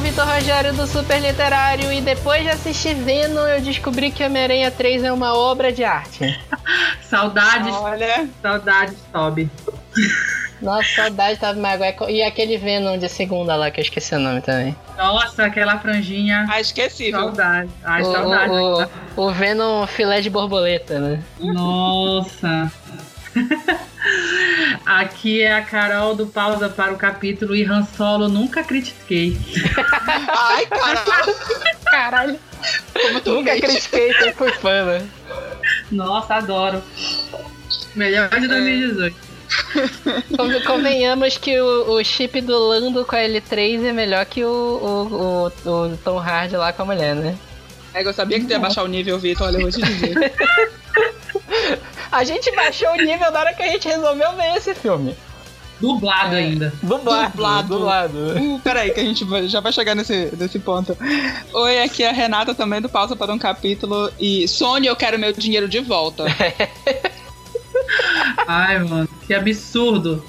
o Vitor Rogério do Super Literário e depois de assistir Venom eu descobri que Homem-Aranha 3 é uma obra de arte. saudades, Olha, saudades, Toby. Nossa, saudade Tava Maguire. E aquele Venom de segunda lá, que eu esqueci o nome também. Nossa, aquela franjinha. ah, esqueci? Saudade. Ai, o, saudade. o, o, o Venom filé de borboleta, né? Nossa. Aqui é a Carol do Pausa para o capítulo e Han Solo nunca critiquei. Ai, caralho. Caralho. Como tu Nunca mente. critiquei, sempre fui fã, né? Nossa, adoro. Melhor de 2018. Conven- Convenhamos que o, o chip do Lando com a L3 é melhor que o, o, o, o Tom Hardy lá com a mulher, né? É, eu sabia que tu ia baixar o nível, Vitor. Olha, eu vou te dizer. A gente baixou o nível na hora que a gente resolveu ver esse filme. Dublado ainda. Dublado. Dublado. Dublado. Uh, peraí, que a gente já vai chegar nesse, nesse ponto. Oi, aqui é a Renata também do Pausa para um Capítulo. E Sony, eu quero meu dinheiro de volta. Ai, mano, que absurdo.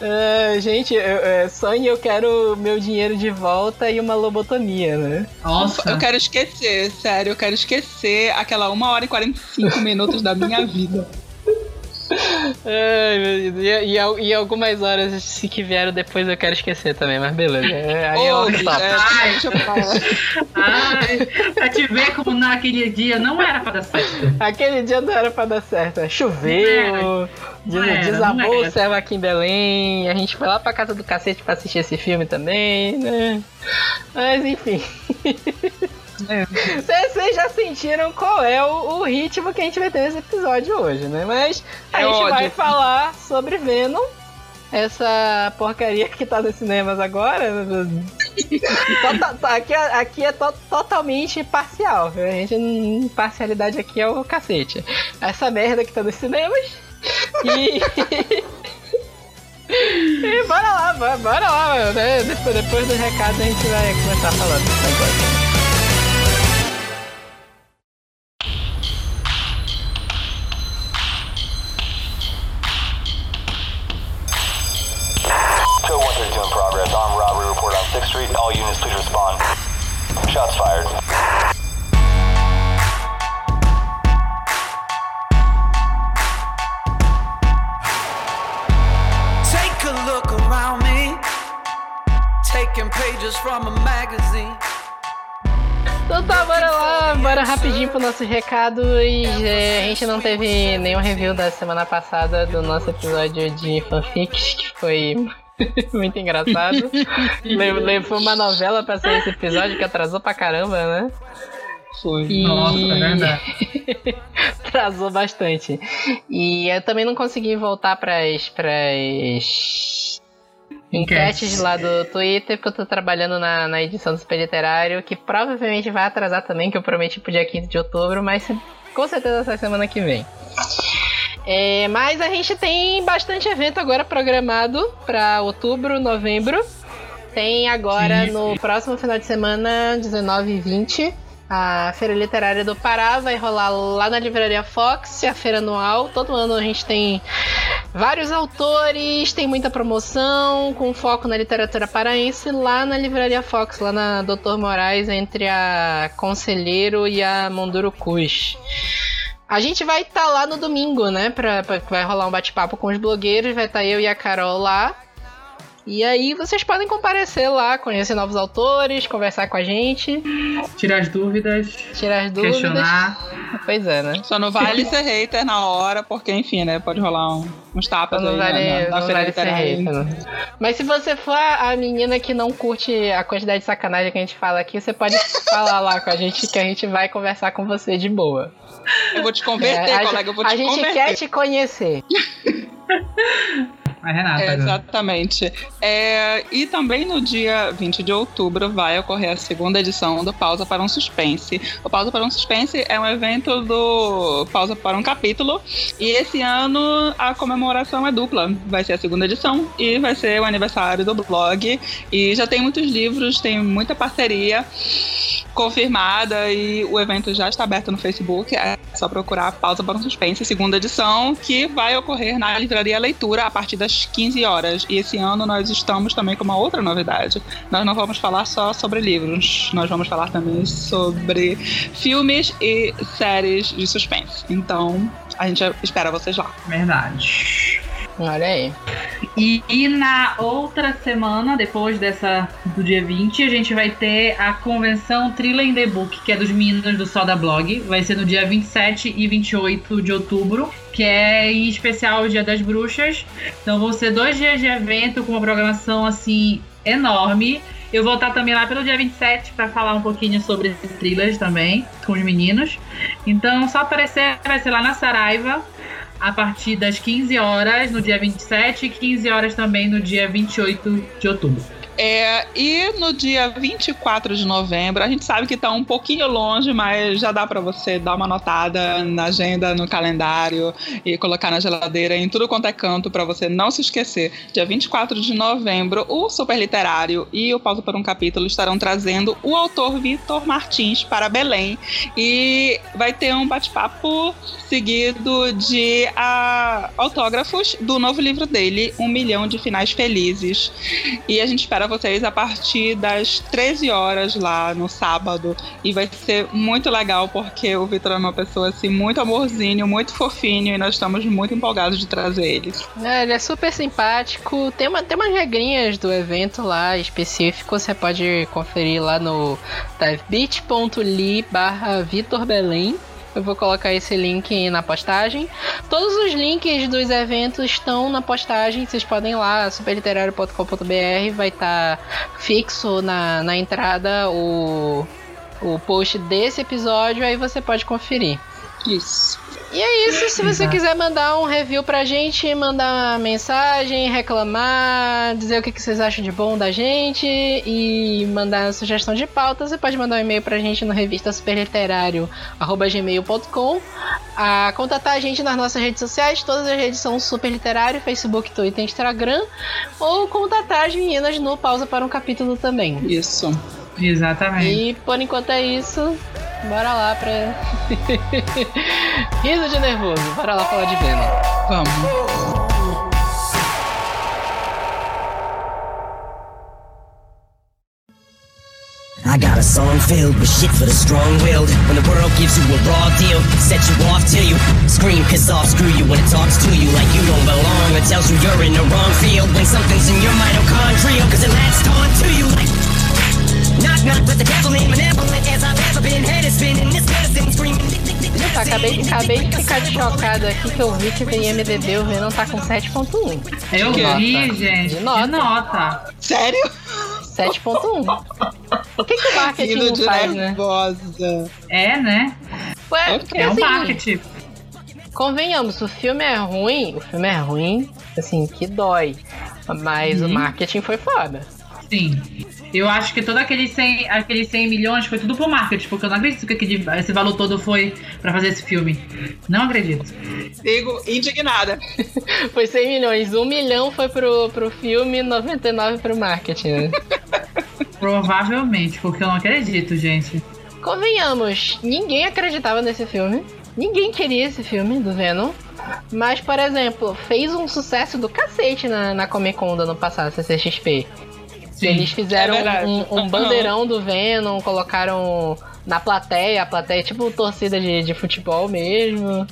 É, gente, eu, é, Sony, eu quero meu dinheiro de volta e uma lobotomia, né? Nossa. Eu quero esquecer, sério, eu quero esquecer aquela 1 hora e 45 minutos da minha vida. Ai, meu Deus. E, e, e algumas horas se que vieram depois eu quero esquecer também, mas beleza. É, aí é bicho, papo. é, Ai. deixa eu falar. Ai, pra te ver como naquele dia não era pra dar certo. Aquele dia não era pra dar certo. né? Choveu, des- era, desabou o céu aqui em Belém. A gente foi lá pra casa do cacete pra assistir esse filme também, né? Mas enfim. É. Vocês já sentiram qual é o, o ritmo que a gente vai ter nesse episódio hoje, né? Mas a É gente vai ódio. falar sobre Venom. Essa porcaria que tá nos cinemas agora. Tota- tá- aqui é, aqui é to- totalmente parcial. viu? A gente, não- parcialidade aqui é o cacete. Essa merda que tá nos cinemas. E. e bora lá, bora, bora lá, né? Depois, depois do recado a gente vai começar falar desse negócio. Units, please respond. Shots fired. Take a look around me, taking pages from a magazine. Então tá, bora lá, bora rapidinho pro nosso recado e é, a gente não teve nenhum review da semana passada do nosso episódio de fanfics, que foi muito engraçado. Le- le- Foi uma novela pra ser esse episódio que atrasou pra caramba, né? Foi. E- Nossa, é verdade. atrasou bastante. E eu também não consegui voltar pras, pras enquetes lá do Twitter, porque eu tô trabalhando na, na edição do Super Literário, que provavelmente vai atrasar também, que eu prometi pro dia 15 de outubro, mas com certeza essa semana que vem. É, mas a gente tem bastante evento agora programado para outubro, novembro. Tem agora no próximo final de semana, 19 e 20, a Feira Literária do Pará vai rolar lá na Livraria Fox, a feira anual. Todo ano a gente tem vários autores, tem muita promoção, com foco na literatura paraense, lá na Livraria Fox, lá na Doutor Moraes, entre a Conselheiro e a Mondurocus. A gente vai estar lá no domingo, né? Pra, pra- vai rolar um bate-papo com os blogueiros, vai estar eu e a Carol lá. E aí vocês podem comparecer lá, conhecer novos autores, conversar com a gente, Tirar as dúvidas, tirar as dúvidas. questionar. Pois é, né? Só não vale ser hater na hora, porque, enfim, né? Pode rolar um- uns tapas Não aí vale, na, na, na não feira vale ser hater, né? Mas se você for a menina que não curte a quantidade de sacanagem que a gente fala aqui, você pode falar lá com a gente que a gente vai conversar com você de boa. Eu vou te converter, É, a, colega, eu vou a te gente converter. quer te conhecer. A Renata. É, agora. exatamente. É, e também no dia 20 de outubro vai ocorrer a segunda edição do Pausa para um Suspense. O Pausa para um Suspense é um evento do Pausa para um Capítulo. E esse ano a comemoração é dupla. Vai ser a segunda edição e vai ser o aniversário do blog. E já tem muitos livros, tem muita parceria confirmada e o evento já está aberto no Facebook. É só procurar Pausa para um Suspense, segunda edição, que vai ocorrer na Livraria Leitura a partir das às 15 horas. E esse ano nós estamos também com uma outra novidade. Nós não vamos falar só sobre livros, nós vamos falar também sobre filmes e séries de suspense. Então, a gente espera vocês lá. Verdade. Olha aí. E, e na outra semana, depois dessa do dia 20, a gente vai ter a convenção Thriller in the Book, que é dos meninos do Soda Blog. Vai ser no dia 27 e 28 de outubro, que é em especial o Dia das Bruxas. Então vão ser dois dias de evento com uma programação assim enorme. Eu vou estar também lá pelo dia 27 para falar um pouquinho sobre esses thrillers também, com os meninos. Então, só aparecer, vai ser lá na Saraiva, a partir das 15 horas no dia 27 e 15 horas também no dia 28 de outubro. É, e no dia 24 de novembro, a gente sabe que tá um pouquinho longe, mas já dá para você dar uma notada na agenda, no calendário e colocar na geladeira em tudo quanto é canto para você não se esquecer. Dia 24 de novembro, o Super Literário e o Pausa por um Capítulo estarão trazendo o autor Vitor Martins para Belém e vai ter um bate-papo seguido de ah, autógrafos do novo livro dele, Um Milhão de Finais Felizes. E a gente espera vocês a partir das 13 horas lá no sábado. E vai ser muito legal porque o Vitor é uma pessoa assim, muito amorzinho, muito fofinho e nós estamos muito empolgados de trazer ele. É, ele é super simpático. Tem, uma, tem umas regrinhas do evento lá específico. Você pode conferir lá no bit.ly barra Vitor Belém. Eu vou colocar esse link na postagem. Todos os links dos eventos estão na postagem. Vocês podem ir lá, superliterário.com.br. Vai estar fixo na, na entrada o, o post desse episódio. Aí você pode conferir. Isso. E é isso, se você quiser mandar um review pra gente, mandar uma mensagem, reclamar, dizer o que vocês acham de bom da gente e mandar sugestão de pauta, você pode mandar um e-mail pra gente no revista superliterário.gmail.com a contatar a gente nas nossas redes sociais, todas as redes são Super Literário, Facebook, Twitter e Instagram, ou contatar as meninas no Pausa para um Capítulo também. Isso. Exatamente. E por enquanto é isso. Bora lá pra. Riso de nervoso. Bora lá falar de Venom. Vamos. I got a song filled with shit for the strong-willed. When the world gives you a raw deal, set you off till you scream, piss off, screw you when it talks to you like you don't belong. It tells you you're in the wrong field when something's in your mitochondria, cause it latched on to you like Tá, acabei, acabei de ficar chocado aqui que eu vi que o IMDB o Venom tá com 7.1. Eu vi, nota. gente. De De nota. Sério? nota. 7.1. O que, que o marketing não faz, né? nervosa. É, né? Ué, porque É um assim, marketing. convenhamos, o filme é ruim, o filme é ruim, assim, que dói. Mas Uhum. o marketing foi foda. Sim. Eu acho que todo aqueles 100, aqueles 100 milhões foi tudo pro marketing, porque eu não acredito que aquele- esse valor todo foi pra fazer esse filme. Não acredito. Sigo indignada. Foi 100 milhões. 1 milhão foi pro, pro filme, 99 pro marketing, né? Provavelmente, porque eu não acredito, gente. Convenhamos, ninguém acreditava nesse filme. Ninguém queria esse filme do Venom. Mas, por exemplo, fez um sucesso do cacete na, na Comic Con do ano passado, CCXP. Sim. Eles fizeram É um, um bandeirão do Venom, colocaram na plateia, a plateia é tipo torcida de, de futebol mesmo.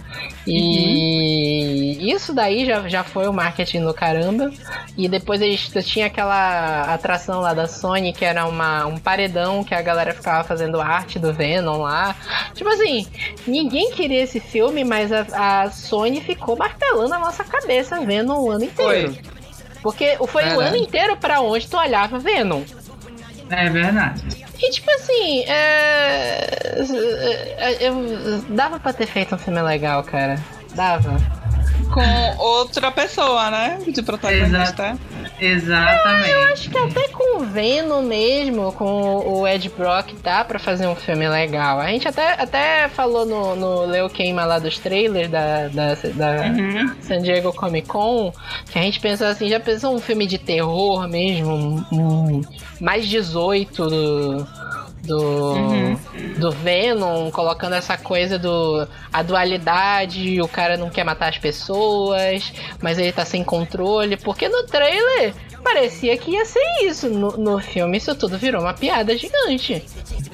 E isso daí já, já foi o marketing do caramba. E depois eles tinha aquela atração lá da Sony que era uma, um paredão que a galera ficava fazendo arte do Venom lá. Tipo assim, ninguém queria esse filme, mas a, a Sony ficou martelando a nossa cabeça Venom o ano inteiro. Porque foi o Verdade. ano inteiro pra onde tu olhava Venom. É verdade. E tipo assim, é... é, eu... dava pra ter feito um filme legal, cara. Dava. Com outra pessoa, né? De protagonista. Exatamente. Acho que até com o Venom mesmo, com o Ed Brock, dá pra fazer um filme legal. A gente até, até falou no, no Leo Queima lá dos trailers da, da, da Uhum. San Diego Comic Con, que a gente pensou assim, já pensou um filme de terror mesmo, um, um mais 18 do, do, Uhum. do Venom, colocando essa coisa do a dualidade, o cara não quer matar as pessoas, mas ele tá sem controle, porque no trailer parecia que ia ser isso. No, no filme isso tudo virou uma piada gigante.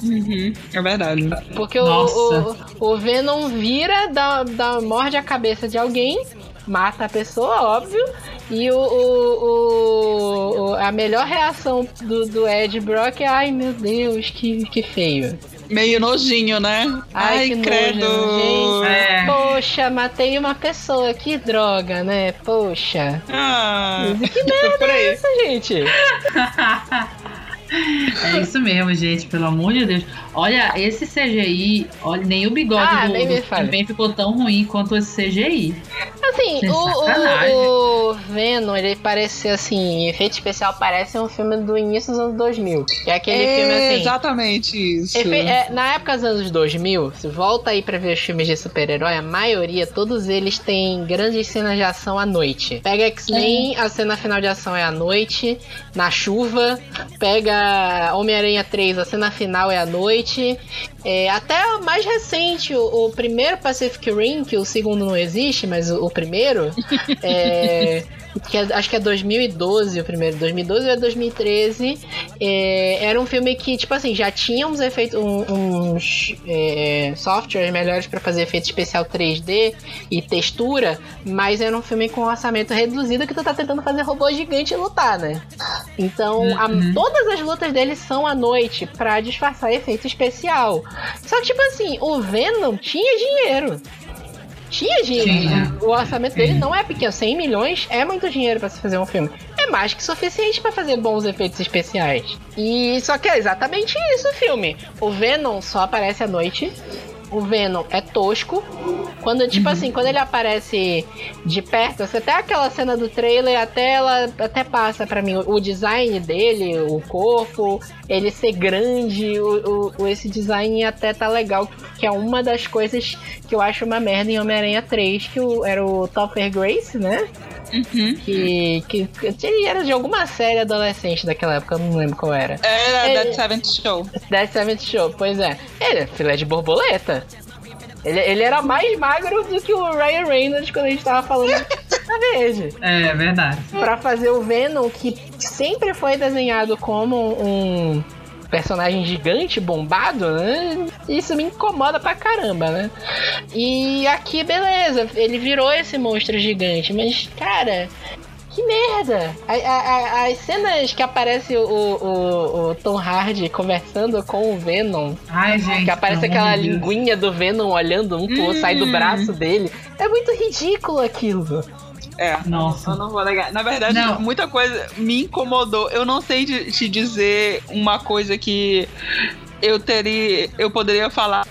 Uhum, é verdade. Porque o, o, o Venom vira, dá, dá, morde a cabeça de alguém, mata a pessoa, óbvio. E o, o- o- o- a melhor reação do, do Ed Brock é: ai meu Deus, que, que feio. Meio nojinho, né? Ai, que credo. nojo, gente. É. Poxa, matei uma pessoa, que droga, né? Poxa. Ah, Que merda é essa, gente? É isso mesmo, gente, pelo amor de Deus. Olha, esse CGI, olha, nem o bigode Ah, do, nem também ficou tão ruim quanto esse CGI. Assim, o, o, o Venom, ele parece assim, efeito especial parece um filme do início dos anos 2000. Que é aquele É filme assim. exatamente isso. Efe- é, na época dos anos 2000, se volta aí pra ver os filmes de super-herói, a maioria, todos eles têm grandes cenas de ação à noite. Pega X-Men, a cena final de ação é à noite, na chuva. Pega Homem-Aranha 3, a cena final é à noite. É, até o mais recente, o, o primeiro Pacific Rim, que o segundo não existe, mas o, o primeiro, é, que é- acho que é 2012 o primeiro, 2012 ou é 2013, é, era um filme que, tipo assim, já tinha uns efeitos, um- uns é, softwares melhores pra fazer efeito especial 3D e textura, mas era um filme com orçamento reduzido que tu tá tentando fazer robô gigante lutar, né? Então, a- Uhum. todas as lutas dele são à noite pra disfarçar efeito especial. Só que, tipo assim, o Venom tinha dinheiro. Tinha dinheiro. Tinha. O orçamento dele Sim. não é pequeno. 100 milhões é muito dinheiro pra se fazer um filme. É mais que suficiente pra fazer bons efeitos especiais. E só que é exatamente isso o filme. O Venom só aparece à noite. O Venom é tosco. Quando, tipo assim, quando ele aparece de perto, assim, até aquela cena do trailer, até ela até passa pra mim o design dele, o corpo, ele ser grande, o, o- esse design até tá legal, que é uma das coisas que eu acho uma merda em Homem-Aranha 3, que o- era o Topher Grace, né? Uhum. Que, que, que ele era de alguma série adolescente daquela época, eu não lembro qual era. Era Ele- Dead Seventh Show. Death Seventh Show, pois é. Ele é filé de borboleta. Ele, ele era mais magro do que o Ryan Reynolds quando a gente tava falando da verde. É verdade. Pra fazer o Venom, que sempre foi desenhado como um personagem gigante, bombado, né? Isso me incomoda pra caramba, né? E aqui, beleza, ele virou esse monstro gigante, mas, cara. Que merda! A- a- a- as cenas que aparece o, o- o Tom Hardy conversando com o Venom, Ai, gente. que aparece aquela Deus. linguinha do Venom olhando um pro outro, sai do Hum. braço dele. É muito ridículo aquilo. É. Nossa. Eu não vou negar. Na verdade, Não. muita coisa me incomodou. Eu não sei te dizer uma coisa que eu teria. Eu poderia falar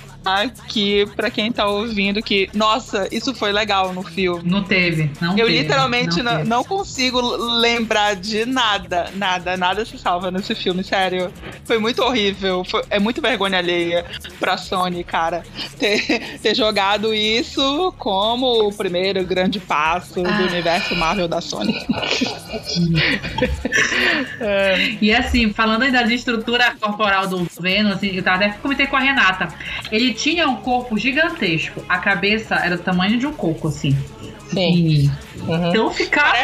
que pra quem tá ouvindo que, nossa, isso foi legal no filme. Não teve. Não Eu teve, literalmente não, teve. não consigo lembrar de nada, nada, nada se salva nesse filme, sério. Foi muito horrível, foi- é muito vergonha alheia pra Sony, cara, ter, ter jogado isso como o primeiro grande passo do universo Marvel da Sony. E assim, falando ainda de estrutura corporal do Venom, assim, eu até comentei com a Renata. Ele tinha um corpo gigantesco. A cabeça era do tamanho de um coco, assim. Sim. E... Uhum. Então ficava.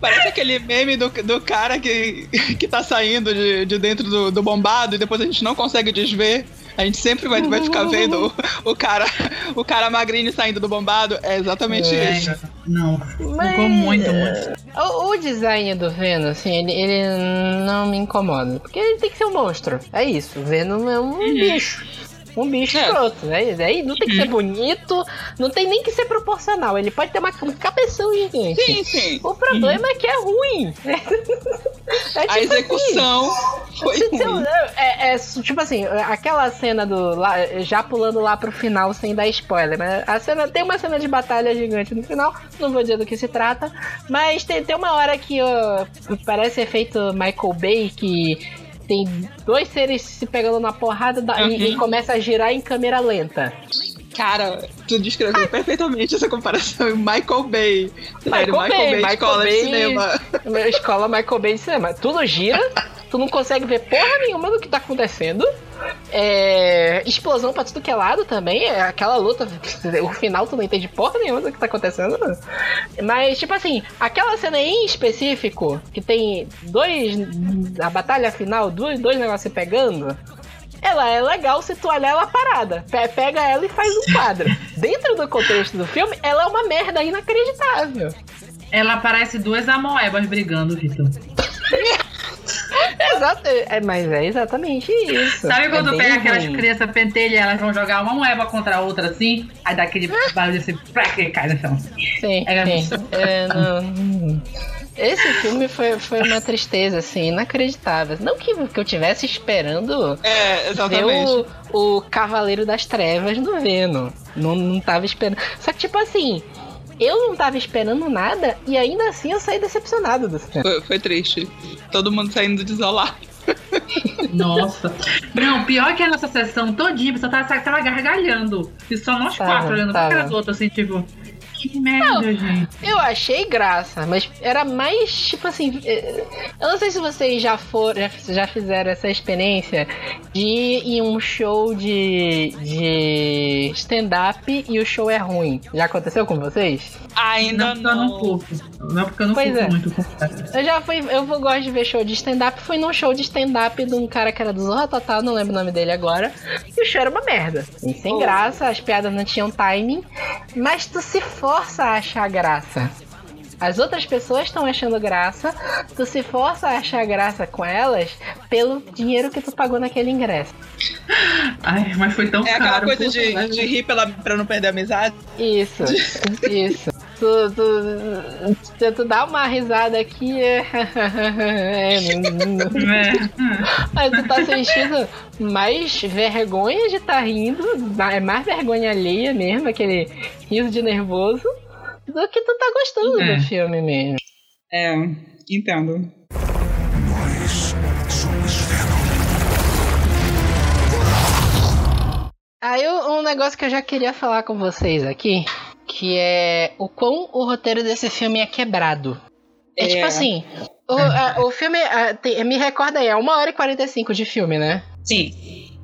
Parece aquele meme do, do cara que, que tá saindo de, de dentro do, do bombado e depois a gente não consegue desver. A gente sempre vai, vai ficar vendo o, o cara o cara magrinho saindo do bombado. É exatamente É, isso. não, Mas- ficou muito, muito. O, o design do Venom, assim, ele, ele não me incomoda. Porque ele tem que ser um monstro. É isso. O Venom é um bicho. Um bicho É. escroto, né? Daí não tem que ser bonito, não tem nem que ser proporcional. Ele pode ter uma, um cabeção gigante. Sim, sim. O problema é que é ruim. É A tipo execução foi Se- se- ruim. É, é, tipo assim, aquela cena do. já pulando lá pro final sem dar spoiler, né? A cena tem uma cena de batalha gigante no final, não vou dizer do que se trata, mas tem, tem uma hora que ó, parece efeito Michael Bay que tem dois seres se pegando na porrada da- e- Uhum. e, começa a girar em câmera lenta. Cara, tu descreveu perfeitamente essa comparação. Michael Bay. Sério, Michael Michael, Bay, Bay, escola Bay. de cinema. Escola Michael Bay de cinema. Tudo gira Tu não consegue ver porra nenhuma do que tá acontecendo. É, explosão pra tudo que é lado também. É aquela luta. O final tu não entende porra nenhuma do que tá acontecendo. Mas, tipo assim, aquela cena em específico, que tem dois. A batalha final, dois, dois negócios se pegando. Ela é legal se tu olhar ela parada. Pe- Pega ela e faz um quadro. Dentro do contexto do filme, ela é uma merda inacreditável. Ela parece duas amoebas brigando, Vitor. Exato, é, mas é exatamente isso. Sabe quando é pega aquelas ruim. crianças pentelhas, elas vão jogar uma moeba contra a outra assim, aí dá aquele barulho assim, pra que cai no chão. Sim, É, sim. É, não. Esse filme foi, foi uma tristeza, assim, inacreditável. Não que, que eu tivesse esperando É, ver exatamente. o, o Cavaleiro das Trevas no Venom. Não, não tava esperando. Só que, tipo assim, eu não tava esperando nada e ainda assim eu saí decepcionado do filme. Foi, foi triste. Todo mundo saindo desolado. Nossa. Não, pior que a nossa sessão todinha, você tava, tava gargalhando. E só nós Tava, quatro olhando pra cara do outro, assim, tipo. Que merda, gente. Eu achei graça, mas era mais tipo assim. eh, Eu não sei se vocês já foram, já, fizeram essa experiência de ir em um show de, de stand-up e o show é ruim. Já aconteceu com vocês? Ainda Não não curto. Não porque eu não Pois é. muito. confesso. Eu já fui, eu vou- gosto de ver show de stand-up. Fui num show de stand-up de um cara que era do Zorra Total, não lembro o nome dele agora. E o show era uma merda. assim, sem graça, as piadas não tinham timing. Mas tu se força a achar graça. As outras pessoas estão achando graça, tu se força a achar graça com elas pelo dinheiro que tu pagou naquele ingresso. Ai, mas foi tão É aquela caro. coisa puta de, merda. de rir pela, pra não perder a amizade. Isso, isso. Tu, tu, tu, tu dá uma risada aqui, é, é, não- É. Mas tu tá sentindo mais vergonha de estar rindo, é mais vergonha alheia mesmo, aquele riso de nervoso, do que tu tá gostando É. do filme mesmo. É, entendo. Aí um negócio que eu já queria falar com vocês aqui, que é o quão o roteiro desse filme é quebrado. É, É. tipo assim, o, a- o filme, a- tem- me recorda aí, é 1 hora e 45 de filme, né? Sim.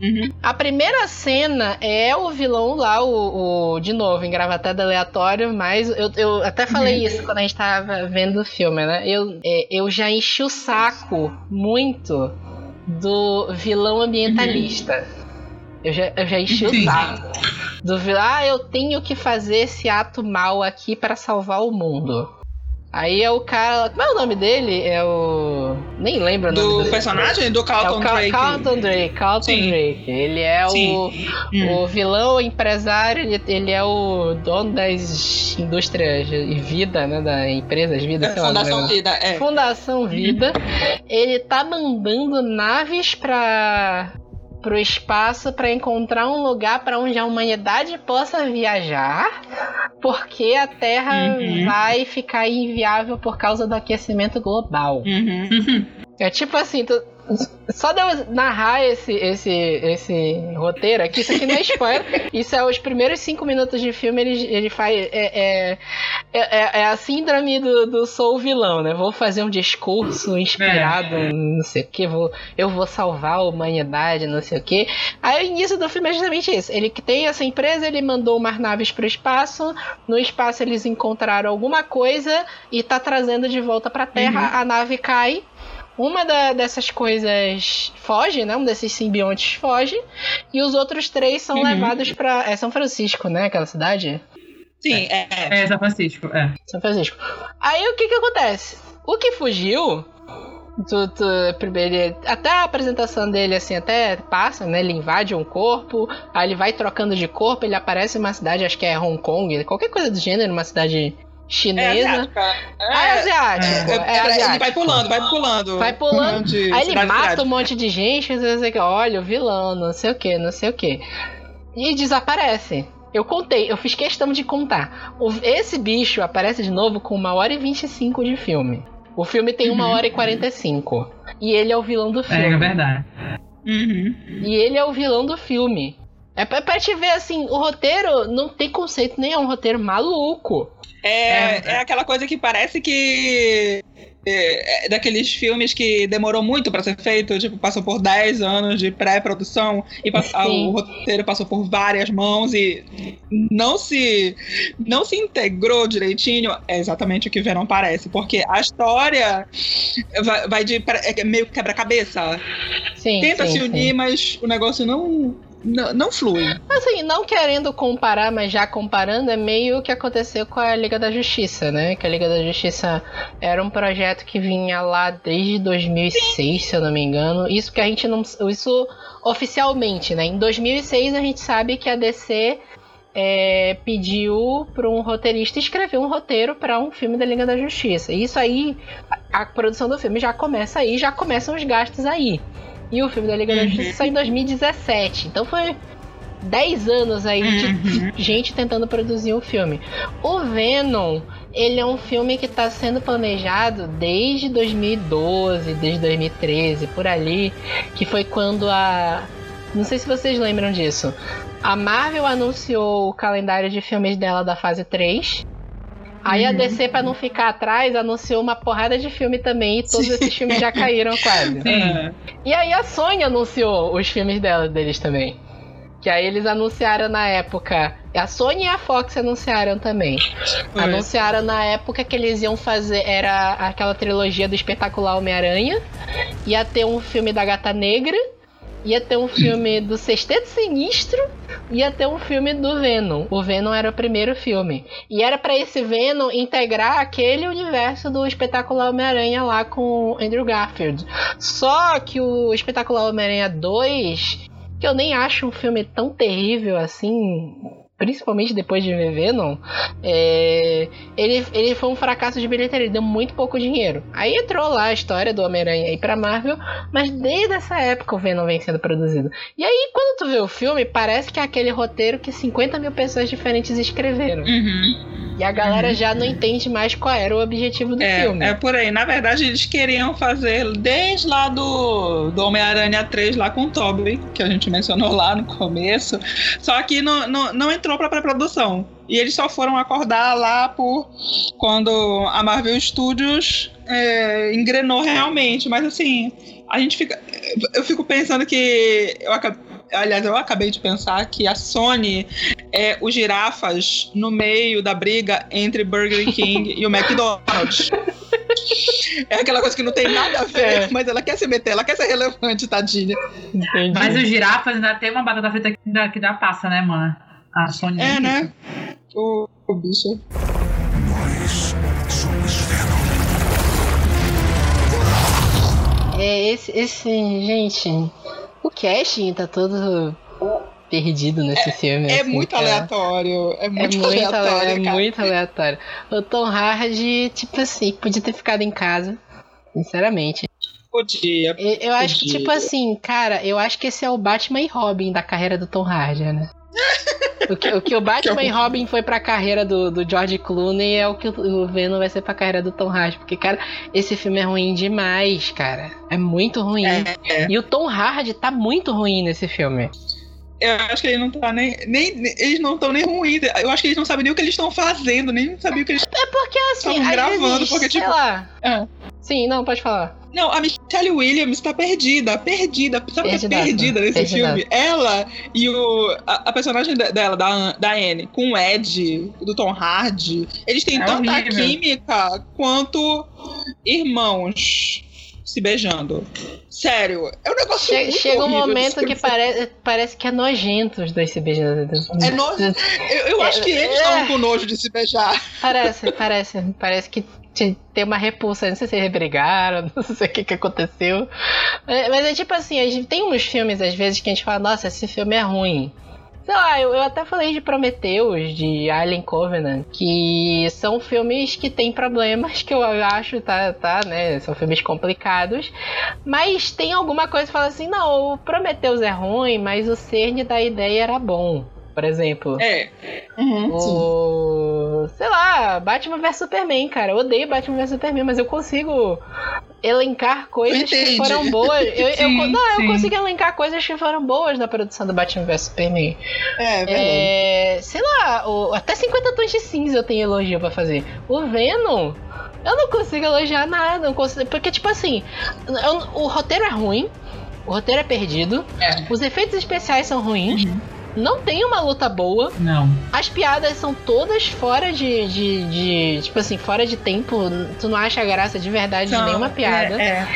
Uhum. A primeira cena é o vilão lá, o, o- de novo, engravatado aleatório, mas eu, eu até falei isso quando a gente tava vendo o filme, né? Eu, é, eu já enchi o saco muito do vilão ambientalista. Eu, já, eu já enchi o saco. Do vilão, ah, eu tenho que fazer esse ato mal aqui para salvar o mundo. Aí é o cara. Como é o nome dele? É o. Nem lembro o nome Do dele. personagem do É Carlton o Cal- Drake. Carlton Drake. Carlton Sim. Drake. Ele é Sim. o, Hum. o vilão, o empresário, ele, ele é o dono das indústrias e vida, né? Da empresas vida, É, sei lá, Fundação né? Vida, é. Fundação Vida. Ele tá mandando naves pra pro espaço para encontrar um lugar para onde a humanidade possa viajar, porque a Terra Uhum. vai ficar inviável por causa do aquecimento global. Uhum. É tipo assim, tu- só de eu narrar esse, esse, esse roteiro aqui, isso aqui não é spoiler. isso é os primeiros cinco minutos de filme, ele, ele faz. É, é, é, é a síndrome do, do sou o vilão, né? Vou fazer um discurso inspirado em não sei o que, vou, eu vou salvar a humanidade, não sei o que. Aí o início do filme é justamente isso. Ele que tem essa empresa, ele mandou umas naves pro espaço. No espaço eles encontraram alguma coisa e tá trazendo de volta pra Terra. A nave cai. Uma da- dessas coisas foge, né? Um desses simbiontes foge. E os outros três são Uhum. levados pra. É São Francisco, né? Aquela cidade? Sim, é. É, São Francisco, é. São Francisco. Aí o que que acontece? O que fugiu. Tu, tu, primeiro, até a apresentação dele, assim, até passa, né? Ele invade um corpo, aí ele vai trocando de corpo, ele aparece em uma cidade, acho que é Hong Kong, qualquer coisa do gênero, uma cidade É chinesa. asiática. Ah, é asiático. É, É, é, ele asiático. vai pulando, vai pulando. Vai pulando. De Aí ele mata um monte de gente, não sei o que, olha, o vilão, não sei o que, não sei o que. E desaparece. Eu contei, eu fiz questão de contar. O- esse bicho aparece de novo com uma hora e 25 de filme. O filme tem uma hora e 45. E ele é o vilão do É, é filme. verdade. Uhum. E ele é o vilão do filme. É pra, pra te ver assim, o roteiro não tem conceito nem é um roteiro maluco. É, é aquela coisa que parece que é, daqueles filmes que demorou muito pra ser feito, tipo, passou por 10 anos de pré-produção e Sim. o roteiro passou por várias mãos e não se não se integrou direitinho, é exatamente o que Venom parece, porque a história vai, vai de é meio quebra-cabeça. Sim, Tenta sim, se sim. unir, mas o negócio não não, flui. Assim, não querendo comparar, mas já comparando, é meio o que aconteceu com a Liga da Justiça, né? Que a Liga da Justiça era um projeto que vinha lá desde 2006, se eu não me engano. Isso que a gente não. Isso oficialmente, né? Em 2006 a gente sabe que a DC é, pediu para um roteirista escrever um roteiro para um filme da Liga da Justiça. E isso aí, a produção do filme já começa aí, já começam os gastos aí. E o filme da Liga da Uhum. Justiça saiu em 2017. Então foi 10 anos aí de, Uhum. de gente tentando produzir um filme. O Venom, ele é um filme que está sendo planejado desde 2012, desde 2013, por ali, que foi quando a não sei se vocês lembram disso. A Marvel anunciou o calendário de filmes dela da fase 3. Aí a DC, pra não ficar atrás, anunciou uma porrada de filme também e todos esses filmes já caíram quase. É. E aí a Sony anunciou os filmes dela, deles também. Que aí eles anunciaram na época. A Sony e a Fox anunciaram também. Foi. Anunciaram na época que eles iam fazer. Era aquela trilogia do espetacular Homem-Aranha. Ia ter um filme da Gata Negra. Ia ter um filme do Sexteto Sinistro. Ia ter um filme do Venom. O Venom era o primeiro filme. E era pra esse Venom integrar aquele universo do espetacular Homem-Aranha lá com o Andrew Garfield. Só que o espetacular Homem-Aranha 2, que eu nem acho um filme tão terrível assim, principalmente depois de ver Venom, é, ele, ele foi um fracasso de bilheteria, ele deu muito pouco dinheiro. Aí entrou lá a história do Homem-Aranha aí pra Marvel, mas desde essa época o Venom vem sendo produzido. E aí, quando tu vê o filme, parece que é aquele roteiro que 50 mil pessoas diferentes escreveram. Uhum. E a galera já não entende mais qual era o objetivo do filme. É, é por aí. Na verdade, eles queriam fazer desde lá do, do Homem-Aranha 3 lá com o Tobey, que a gente mencionou lá no começo. Só que não, não, não entrou pra pré-produção. E eles só foram acordar lá por quando a Marvel Studios é, engrenou realmente. Mas assim, a gente fica. Eu fico pensando que. Eu acabei, aliás, eu acabei de pensar que a Sony é os girafas no meio da briga entre Burger King e o McDonald's. É aquela coisa que não tem nada a ver, É. mas ela quer se meter, ela quer ser relevante, tadinha. Entendi. Mas os girafas ainda tem uma batata frita que dá, que dá passa, né, mano? A Sony. É, né? O, o bicho. É, esse, esse, gente, o casting tá todo perdido nesse filme. É assim, muito cara. aleatório. É É muito, muito, aleatório. é cara. muito aleatório. O Tom Hardy, tipo assim, podia ter ficado em casa. Sinceramente. Podia. Eu, eu acho que, Podia. tipo assim, cara, eu acho que esse é o Batman e Robin da carreira do Tom Hardy, né? O que o, que o Batman e Robin foi pra carreira do, do George Clooney é o que o Venom vai ser pra carreira do Tom Hardy. Porque, cara, esse filme é ruim demais, cara. É muito ruim. É, é. E o Tom Hardy tá muito ruim nesse filme. Eu acho que ele não tá nem. nem nem- eles não estão nem ruins. Eu acho que eles não sabem nem o que eles estão fazendo, nem sabiam o que eles É porque, assim, Estavam gravando, vezes, porque, sei tipo- lá. É. Sim, não, pode falar. Não, a Michelle Williams tá perdida, perdida. Sabe o que é perdida nesse perdidaça. filme? Ela e o. A, a personagem de- dela, da, da Anne, com o Ed, do Tom Hardy, eles têm É tanta horrível. química quanto irmãos se beijando. Sério, é um negócio. Che- muito chega um momento que pensar. pare parece que é nojento os dois se beijando. É nojo. Eu, eu acho que eles É. estavam com nojo de se beijar. Parece, parece. Parece que te- tem uma repulsa. Não sei se eles brigaram, não sei o que, que aconteceu. É, Mas é tipo assim, a gente tem uns filmes, às vezes, que a gente fala, nossa, esse filme é ruim. Sei lá, eu, eu até falei de Prometheus, de Alien Covenant, que são filmes que têm problemas que eu acho, tá, tá, né? São filmes complicados. Mas tem alguma coisa que fala assim, não, o Prometheus é ruim, mas o cerne da ideia era bom. Por exemplo. É. Uhum. O... Sei lá, Batman vs Superman, cara. Eu odeio Batman vs Superman, mas eu consigo elencar coisas que foram boas. Eu, eu- Sim, não, eu sim. consigo elencar coisas que foram boas na produção do Batman vs Superman. É, verdade. É, sei lá, o- até 50 tons de cinza eu tenho elogio pra fazer. O Venom. Eu não consigo elogiar nada, não consigo, porque, tipo assim, eu- o roteiro é ruim, o roteiro é perdido, É. os efeitos especiais são ruins, não tem uma luta boa, Não. as piadas são todas fora de, de, de- Tipo assim, fora de tempo. Tu não acha graça de verdade de Não, nenhuma piada. É, é.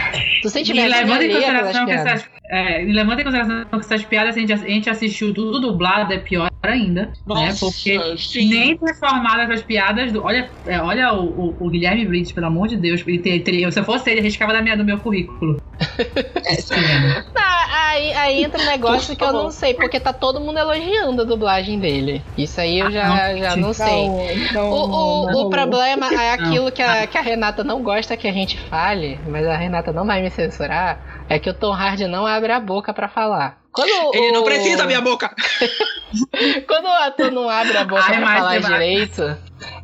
Tu sente E vergonha levando em consideração que piadas. essas, é, e levando em consideração que essas piadas, a gente, a gente assistiu tudo dublado, é pior ainda. né? Nossa, Porque sim. nem transformadas as piadas do. Olha, é, olha o, o- o Guilherme Briggs, pelo amor de Deus. Ele ter- teria- se eu fosse ele, arriscava da minha, do meu currículo. Tá, aí, aí entra um negócio que eu não sei, porque tá todo mundo elogiando a dublagem dele. Isso aí eu Ah, já não, já não gente. sei. Não, O, o, não, o problema é aquilo que a, que a Renata não gosta que a gente fale, mas a Renata não vai me censurar, é que o Tom Hardy não abre a boca pra falar. Quando Ele não o- precisa abrir a boca. Quando o ator não abre a boca Ai, pra falar vai- direito,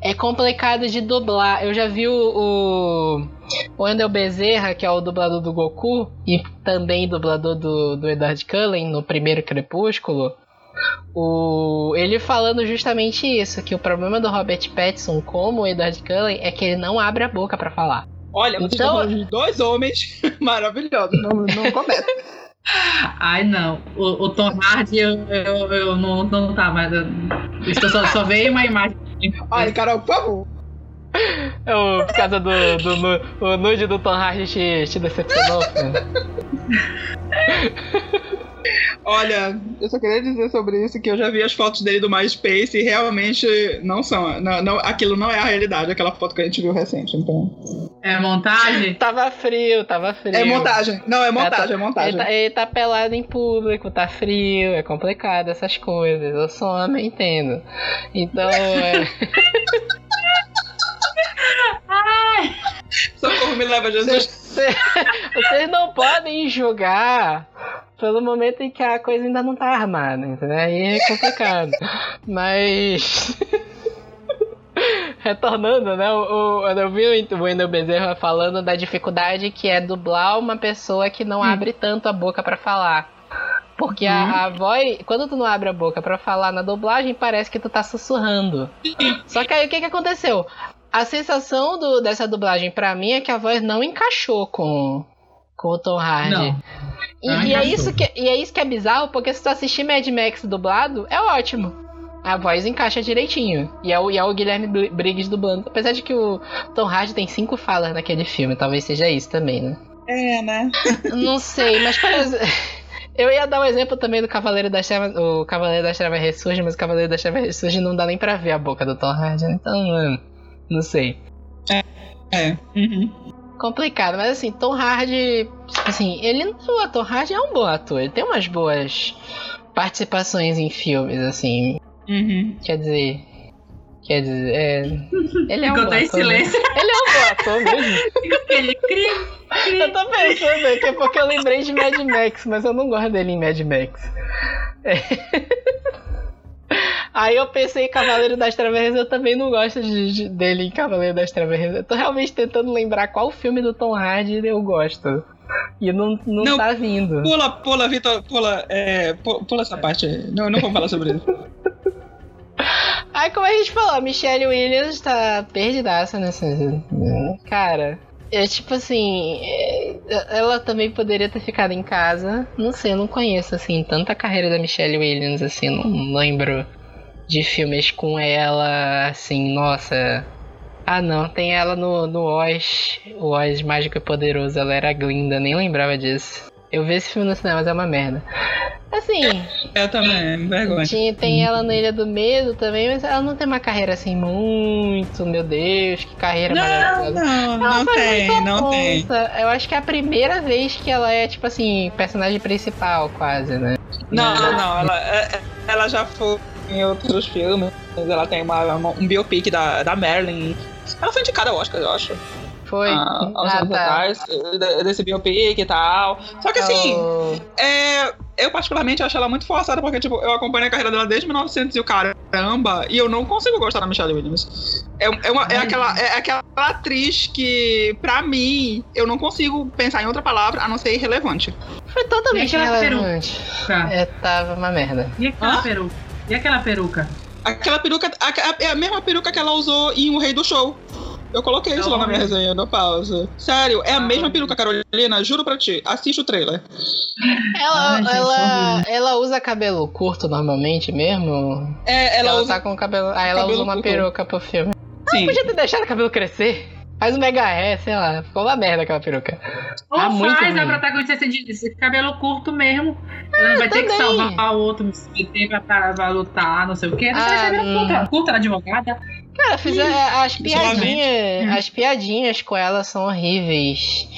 é complicado de dublar. Eu já vi o, o, o Wendel Bezerra, que é o dublador do Goku, e também dublador do, do Edward Cullen no primeiro Crepúsculo. O, ele falando justamente isso, que o problema do Robert Pattinson como o Edward Cullen é que ele não abre a boca pra falar. Olha, Então- de dois homens maravilhosos. Não, não começa. Ai, não. O, o Tom Hardy, eu, eu, eu não, não tá, mas. Eu, eu só, só veio uma imagem. Olha, Carol, por favor. É o, por causa do, do, nu- o nude do Tom Hardy te, te decepcionou, filho? Olha, eu só queria dizer sobre isso que eu já vi as fotos dele do MySpace e realmente não são. Não, não- aquilo não é a realidade, aquela foto que a gente viu recente. Então. É montagem? Tava frio, tava frio. É montagem. Não, é montagem, é Ele montagem. tá, ele tá pelado em público, tá frio, é complicado essas coisas. Eu sou homem, entendo. Então, é, Socorro, me leva, Jesus. vocês não podem julgar pelo momento em que a coisa ainda não tá armada, entendeu? Aí é complicado. Mas. Retornando, né? O, o, eu vi o Wendel Bezerra falando da dificuldade que é dublar uma pessoa que não abre tanto a boca pra falar. Porque a, a voz, quando tu não abre a boca pra falar na dublagem, parece que tu tá sussurrando. Só que aí o que, que aconteceu? A sensação do- dessa dublagem pra mim é que a voz não encaixou com, com o Tom Hardy. Não. E, e é isso que, e é isso que é bizarro, porque se tu assistir Mad Max dublado, é ótimo. A voz encaixa direitinho. E é o, e é o Guilherme Br- Briggs dublando. Apesar de que o Tom Hardy tem cinco falas naquele filme, talvez seja isso também, né? É, né? Não sei, mas por exemplo, eu ia dar um exemplo também do Cavaleiro das Trevas. O Cavaleiro das Trevas ressurge, mas o Cavaleiro das Trevas ressurge não dá nem pra ver a boca do Tom Hardy, né? então mano, não sei. É. Uhum. Complicado, mas assim, Tom Hardy, assim, ele o Tom Hardy é um bom ator, ele tem umas boas participações em filmes, assim, Uhum. quer dizer. Quer dizer, é. Ele é um bom ator. mesmo. silêncio. Ele é um bom ator mesmo. Fica aquele cri. Eu tô pensando aqui porque eu lembrei de Mad Max, mas eu não gosto dele em Mad Max. É. Aí eu pensei em Cavaleiro das Trevas, eu também não gosto de- de- dele em Cavaleiro das Trevas. Eu tô realmente tentando lembrar qual filme do Tom Hardy eu gosto. E não, não, Não. tá vindo. Pula, pula, Vitor, pula, é, pu- pula essa parte. Não, não vamos falar sobre isso. Aí, como a gente falou, a Michelle Williams tá perdidaça nessa. Cara, é tipo assim. é, Ela também poderia ter ficado em casa. Não sei, eu não conheço assim tanta carreira da Michelle Williams, assim, não lembro de filmes com ela, assim, nossa. Ah não, tem ela no, no Oz, o Oz Mágico e Poderoso, ela era Glinda, nem lembrava disso. Eu vi esse filme no cinema, mas é uma merda. Assim, Eu também, vergonha. tinha, tem ela na Ilha do Medo também, mas ela não tem uma carreira assim muito, meu Deus, que carreira Não, maravilhosa. não, Ela não tem, não tem. avulsa. Eu acho que é a primeira vez que ela é, tipo assim, personagem principal, quase, né? Não, não, não. Ela, é- ela já foi em outros filmes. Ela tem uma, uma- um biopic da, da Marilyn. Ela foi indicada ao Oscar, eu acho. Foi. há há uns Ah, anos tá. atrás. de- Desse biopic e tal. Só que assim, Oh, é, eu particularmente acho ela muito forçada, porque tipo, eu acompanho a carreira dela desde 1900 e o caramba, e eu não consigo gostar da Michelle Williams. É, é, uma- é aquela, é aquela atriz que, pra mim, eu não consigo pensar em outra palavra a não ser irrelevante. foi totalmente irrelevante. Tá. É, tava uma merda. E aquela peruca? E aquela peruca? Aquela peruca a- a- é a mesma peruca que ela usou em O Rei do Show. Eu coloquei isso lá na minha resenha do pausa. Sério, é a mesma peruca, Carolina, juro pra ti. Assiste o trailer. Ela, Ai, gente, ela, ela usa cabelo curto normalmente mesmo? É, ela, Ela, usa. tá com cabelo. Ah, ela cabelo usa uma curto. peruca pro filme. Sim. Podia ter deixado o cabelo crescer. Faz um mega ré, sei lá. Ficou uma merda aquela peruca. Ou Tá muito faz a protagonista ser de de cabelo curto mesmo. Ela não vai ter que também. salvar o outro, se meter pra, pra, pra lutar, não sei o quê. Deixa Ah, ela ser hum. curta, curta na advogada. Cara, fizer, as Isso ela piadinhas. As piadinhas com ela são horríveis.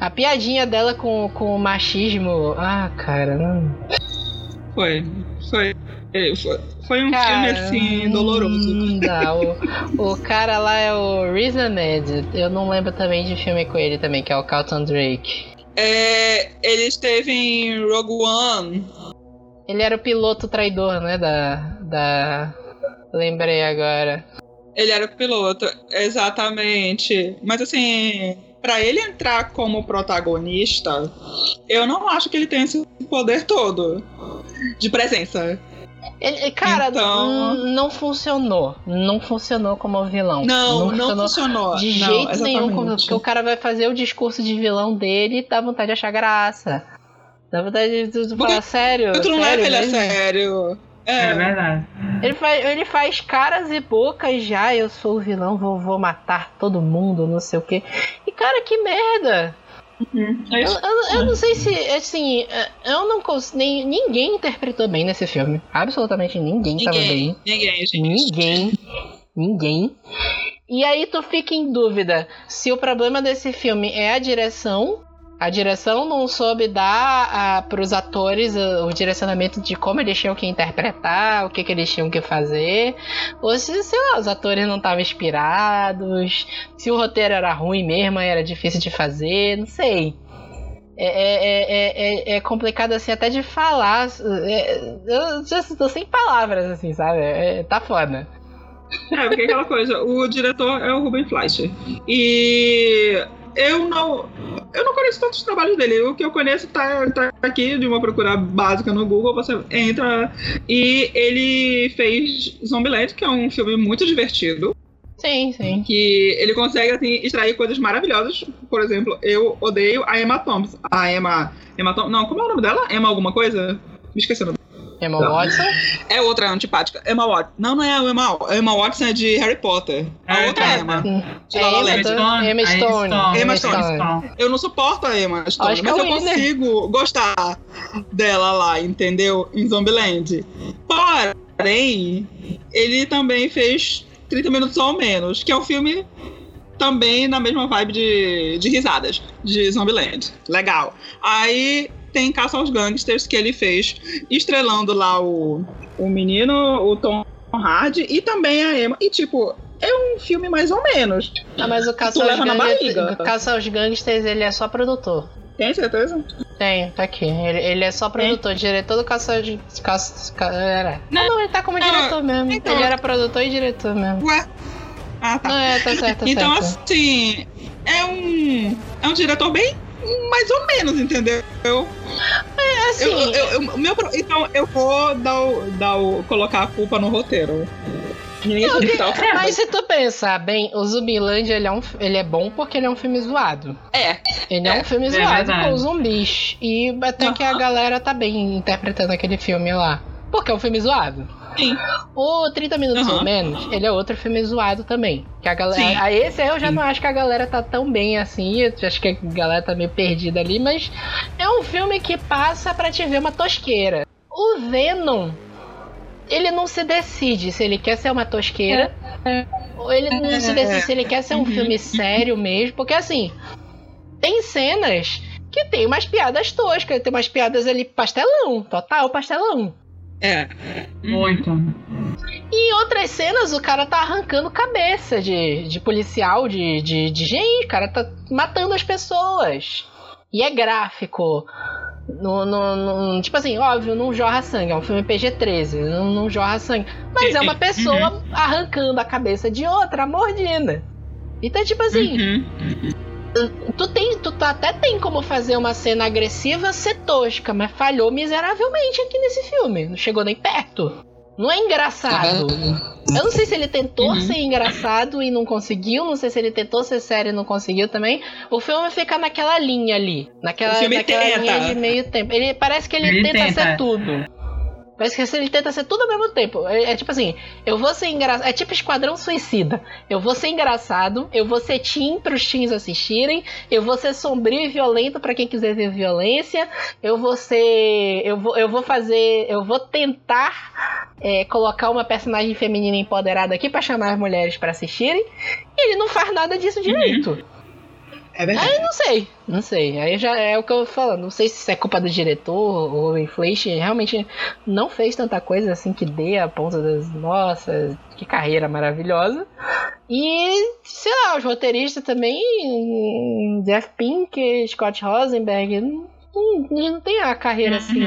A piadinha dela com, com o machismo. Ah, cara, não. Foi. Foi. é, Foi, foi um Cara, filme assim, doloroso. Não dá. O, o cara lá é o Riz Ahmed. Eu não lembro também de filme com ele também, que é o Carlton Drake. É, ele esteve em Rogue One. Ele era o piloto traidor, né? Da. da... Lembrei agora. Ele era o piloto, exatamente. Mas assim, pra ele entrar como protagonista, eu não acho que ele tem esse poder todo de presença. Ele, cara, Então- não funcionou. Não funcionou como vilão. Não, não, funcionou funcionou. De Não, jeito nenhum, como- exatamente. porque o cara vai fazer o discurso de vilão dele e dá vontade de achar graça. Dá vontade de, falar sério. Tu não sério leva ele a mesmo?" sério. É, É, verdade. Ele faz, ele faz caras e bocas já, eu sou o vilão, vou, vou matar todo mundo, não sei o quê. E cara, que merda! É Eu, eu, eu não sei se, assim, eu não consigo. Nem, ninguém interpretou bem nesse filme. Absolutamente ninguém, tava bem. Ninguém, ninguém, gente. Ninguém. Ninguém. E aí tu fica em dúvida se o problema desse filme é a direção. A direção não soube dar para os atores ah, o direcionamento de como eles tinham que interpretar, o que, que eles tinham que fazer. Ou se, sei lá, os atores não estavam inspirados. Se o roteiro era ruim mesmo, era difícil de fazer, não sei. É, é, é, é, é complicado assim até de falar. É, eu já tô sem palavras, assim, sabe? É, tá foda. É, porque é aquela coisa, o diretor é o Ruben Fleischer. E eu não. Eu não conheço tantos trabalhos dele. O que eu conheço tá, tá aqui de uma procura básica no Google. Você entra e ele fez Zombieland, que é um filme muito divertido. Sim, sim. Que ele consegue assim, extrair coisas maravilhosas. Por exemplo, eu odeio a Emma Thompson. A Emma. Emma Thompson. Não, como é o nome dela? Emma alguma coisa? Me esqueci o nome. Emma Tá. Watson? É outra antipática. Emma Watson. Não, não é a Emma. A Emma Watson é de Harry Potter. A É, outra é. Emma. De É La La Emma Land. Stone. Emma Stone. Emma Emma Stone. Stone. Eu não suporto a Emma Stone, Acho mas é eu Winner. consigo gostar dela lá, entendeu? Em Zombieland. Porém, ele também fez 30 minutos ou menos, que é um filme também na mesma vibe de, de risadas, de Zombieland. Legal. Aí tem Caça aos Gangsters que ele fez, estrelando lá o, o menino, o Tom Hardy, e também a Emma. E tipo, é um filme mais ou menos. Ah, mas o Caça aos, o Caça aos Gangsters, ele é só produtor. Tem certeza? Tem, tá aqui. Ele, ele é só produtor, diretor do Caça aos... Caça, ca- era. Não. Ah, não, ele tá como diretor mesmo. então- Ele era produtor e diretor mesmo. Ué? Ah, tá. Não, é, tá certo, tá Então, certo. assim, é um. É um diretor bem. Mais ou menos, entendeu? Eu, assim, eu, eu- eu- meu, então, eu vou dar o, dar o, colocar a culpa no roteiro. Não, que- mas se tu pensar bem, o Zumbiland ele é, um, ele é bom porque ele é um filme zoado. É, Ele é, É, um filme é zoado verdade. com zumbis. E até que a galera tá bem interpretando aquele filme lá. Porque é um filme zoado. Sim. O 30 Minutos Aham. ou Menos, ele é outro filme zoado também. Que a Sim. galera. A esse aí eu já Sim. não acho que a galera tá tão bem assim. Eu acho que a galera tá meio perdida ali, mas é um filme que passa pra te ver uma tosqueira. O Venom, ele não se decide se ele quer ser uma tosqueira. Ou ele não se decide se ele quer ser um Uhum. filme sério mesmo. Porque assim, tem cenas que tem umas piadas toscas, tem umas piadas ali pastelão, total pastelão. É. Muito. E em outras cenas, o cara tá arrancando cabeça de, de policial, de, de, de gente, o cara tá matando as pessoas. E é gráfico. No, no, no- tipo assim, óbvio, não jorra sangue, é um filme PG-13, não, não jorra sangue. Mas é uma pessoa arrancando a cabeça de outra, mordida. Então, tipo assim, Uhum. Tu, tem, tu tá- até tem como fazer uma cena agressiva ser tosca, mas falhou miseravelmente aqui nesse filme. Não chegou nem perto. Não é engraçado. Eu não sei se ele tentou Uhum. ser engraçado e não conseguiu. Não sei se ele tentou ser sério e não conseguiu também. O filme fica naquela linha ali. Naquela, naquela tenta. linha de meio tempo. Ele parece que ele, Ele tenta, tenta. ser tudo. Parece que ele tenta ser tudo ao mesmo tempo. É, é tipo assim, eu vou ser engraçado. É tipo Esquadrão Suicida. Eu vou ser engraçado, eu vou ser teen pros teens assistirem, eu vou ser sombrio e violento pra quem quiser ver violência, eu vou ser. Eu vou, eu vou fazer. Eu vou tentar é, colocar uma personagem feminina empoderada aqui pra chamar as mulheres pra assistirem. E ele não faz nada disso direito. É verdade. Aí não sei, não sei. Aí já é o que eu falo. Não sei se isso é culpa do diretor ou o Inflation realmente não fez tanta coisa assim que dê a ponta das. Nossa, que carreira maravilhosa. E, sei lá, os roteiristas também. Jeff Pink, Scott Rosenberg. Não, não, não tem a carreira assim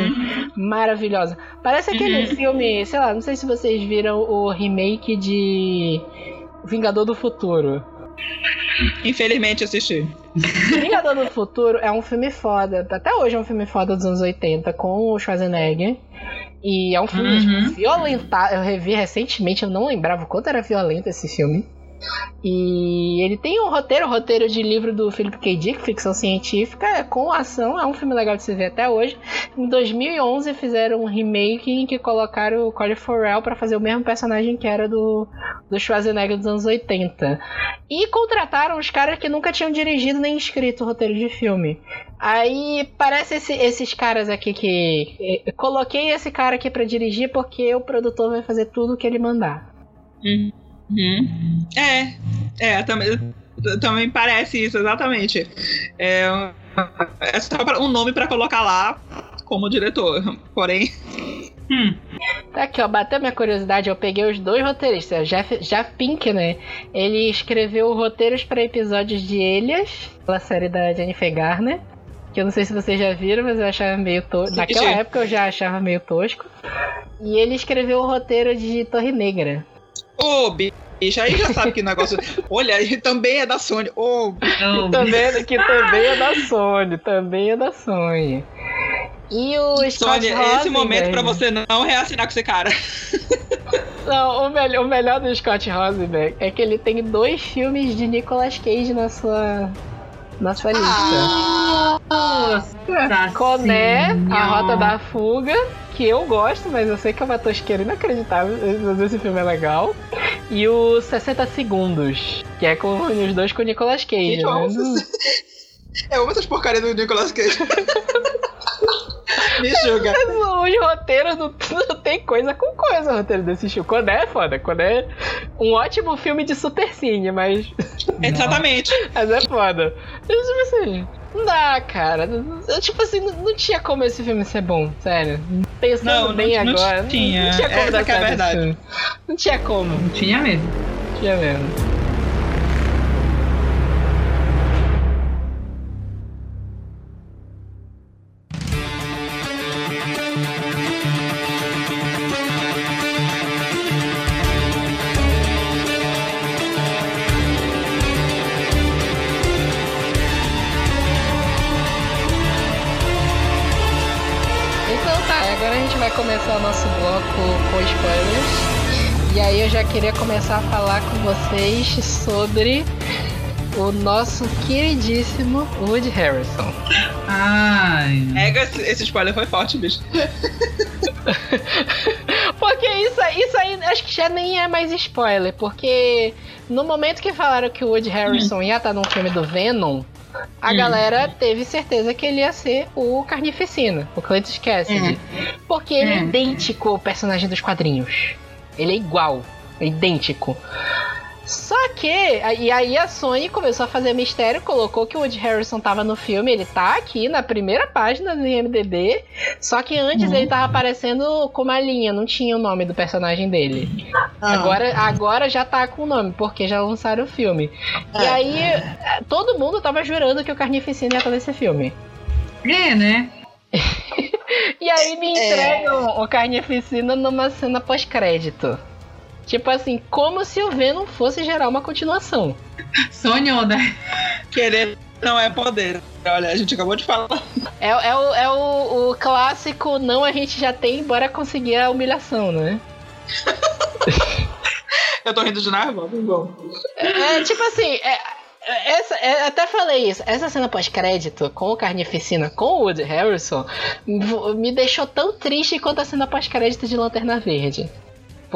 maravilhosa. Parece aquele filme, sei lá, não sei se vocês viram o remake de Vingador do Futuro. Infelizmente assisti. Vingador do Futuro é um filme foda. Até hoje é um filme foda dos anos 80 com o Schwarzenegger. E é um filme Uhum. violento. Eu revi recentemente, eu não lembrava o quanto era violento esse filme. E ele tem um roteiro, um roteiro de livro do Philip K. Dick, ficção científica, com ação, é um filme legal de se ver até hoje. Em 2011 fizeram um remake em que colocaram o Colin Farrell pra fazer o mesmo personagem que era do, do Schwarzenegger dos anos 80. E contrataram os caras que nunca tinham dirigido nem escrito o roteiro de filme. Aí parece esse- esses caras aqui que. eh, Coloquei esse cara aqui pra dirigir porque o produtor vai fazer tudo o que ele mandar. Uhum. É, é, também, também parece isso, exatamente. É, é só um nome pra colocar lá como diretor. Porém, Hum. Tá aqui, ó, bateu minha curiosidade, eu peguei os dois roteiristas. Jeff, Jeff Pink, né? Ele escreveu roteiros pra episódios de Elias, pela série da Jennifer Garner. Que eu não sei se vocês já viram, mas eu achava meio tosco. Naquela época eu já achava meio tosco. E ele escreveu o roteiro de Torre Negra. Ô, bicho, aí já sabe que negócio. Olha, ele também é da Sony. Ô, Oh, Também, que também é da Sony, também é da Sony. E o Scott Sony, é esse momento pra Rosenberg- você não reassinar com esse cara. Não, o, melhor, o melhor do Scott Rosenberg é que ele tem dois filmes de Nicolas Cage na sua, na sua lista. Ah, nossa Coné, A. Rota da Fuga, que eu gosto, mas eu sei que é uma tosqueira inacreditável, mas esse filme é legal. E o 60 Segundos, que é com os dois com o Nicolas Cage. Gente, eu amo né? Eu amo essas porcarias do Nicolas Cage. Me julga. Os roteiros não, não tem coisa com coisa o roteiro desse filme. Coné é foda. Coné é um ótimo filme de super cine, mas, Exatamente. mas é foda. Mas, tipo assim, não dá, cara. Eu, Tipo assim, não, não tinha como esse filme ser bom, sério. Pensando Não, não- bem não agora. tinha. Não tinha como dar é a certo esse verdade. Não tinha como. Não tinha mesmo. Não tinha mesmo. Começar a falar com vocês sobre o nosso queridíssimo Woody Harrison. Ai. Ega, esse, esse spoiler foi forte, bicho. Porque isso, aí- isso aí acho que já nem é mais spoiler, porque no momento que falaram que o Woody Harrison ia estar num filme do Venom, a Hum. galera teve certeza que ele ia ser o Carnificina, o Cletus Cassidy. Porque ele é Hum. idêntico ao personagem dos quadrinhos. Ele é igual, é idêntico. Só que, e aí a Sony começou a fazer mistério, colocou que o Woody Harrison tava no filme, ele tá aqui na primeira página do IMDB, só que antes ele tava aparecendo com uma linha, não tinha o nome do personagem dele. Agora, agora já tá com o nome, porque já lançaram o filme. E aí, eh, todo mundo tava jurando que o Carnificina ia estar nesse filme. É, né? E aí me entregam o Carnificina numa cena pós-crédito. Tipo assim, como se o Venom fosse gerar uma continuação. Sonhou, né? Querer não é poder. Olha, a gente acabou de falar. É, é, o, é o, o clássico não a gente já tem, bora conseguir a humilhação, né? Eu tô rindo de nervosa, bom. É, tipo assim, é, é, essa, é, até falei isso. Essa cena pós-crédito com o Carnificina, com o Woody Harrison, me deixou tão triste quanto a cena pós-crédito de Lanterna Verde.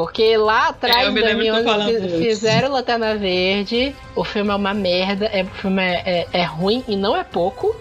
Porque lá atrás, É, em me lembro de tu 2011, falando fi- isso. fizeram Lanterna Verde. O filme é uma merda. É, o filme é, é- é ruim e não é pouco.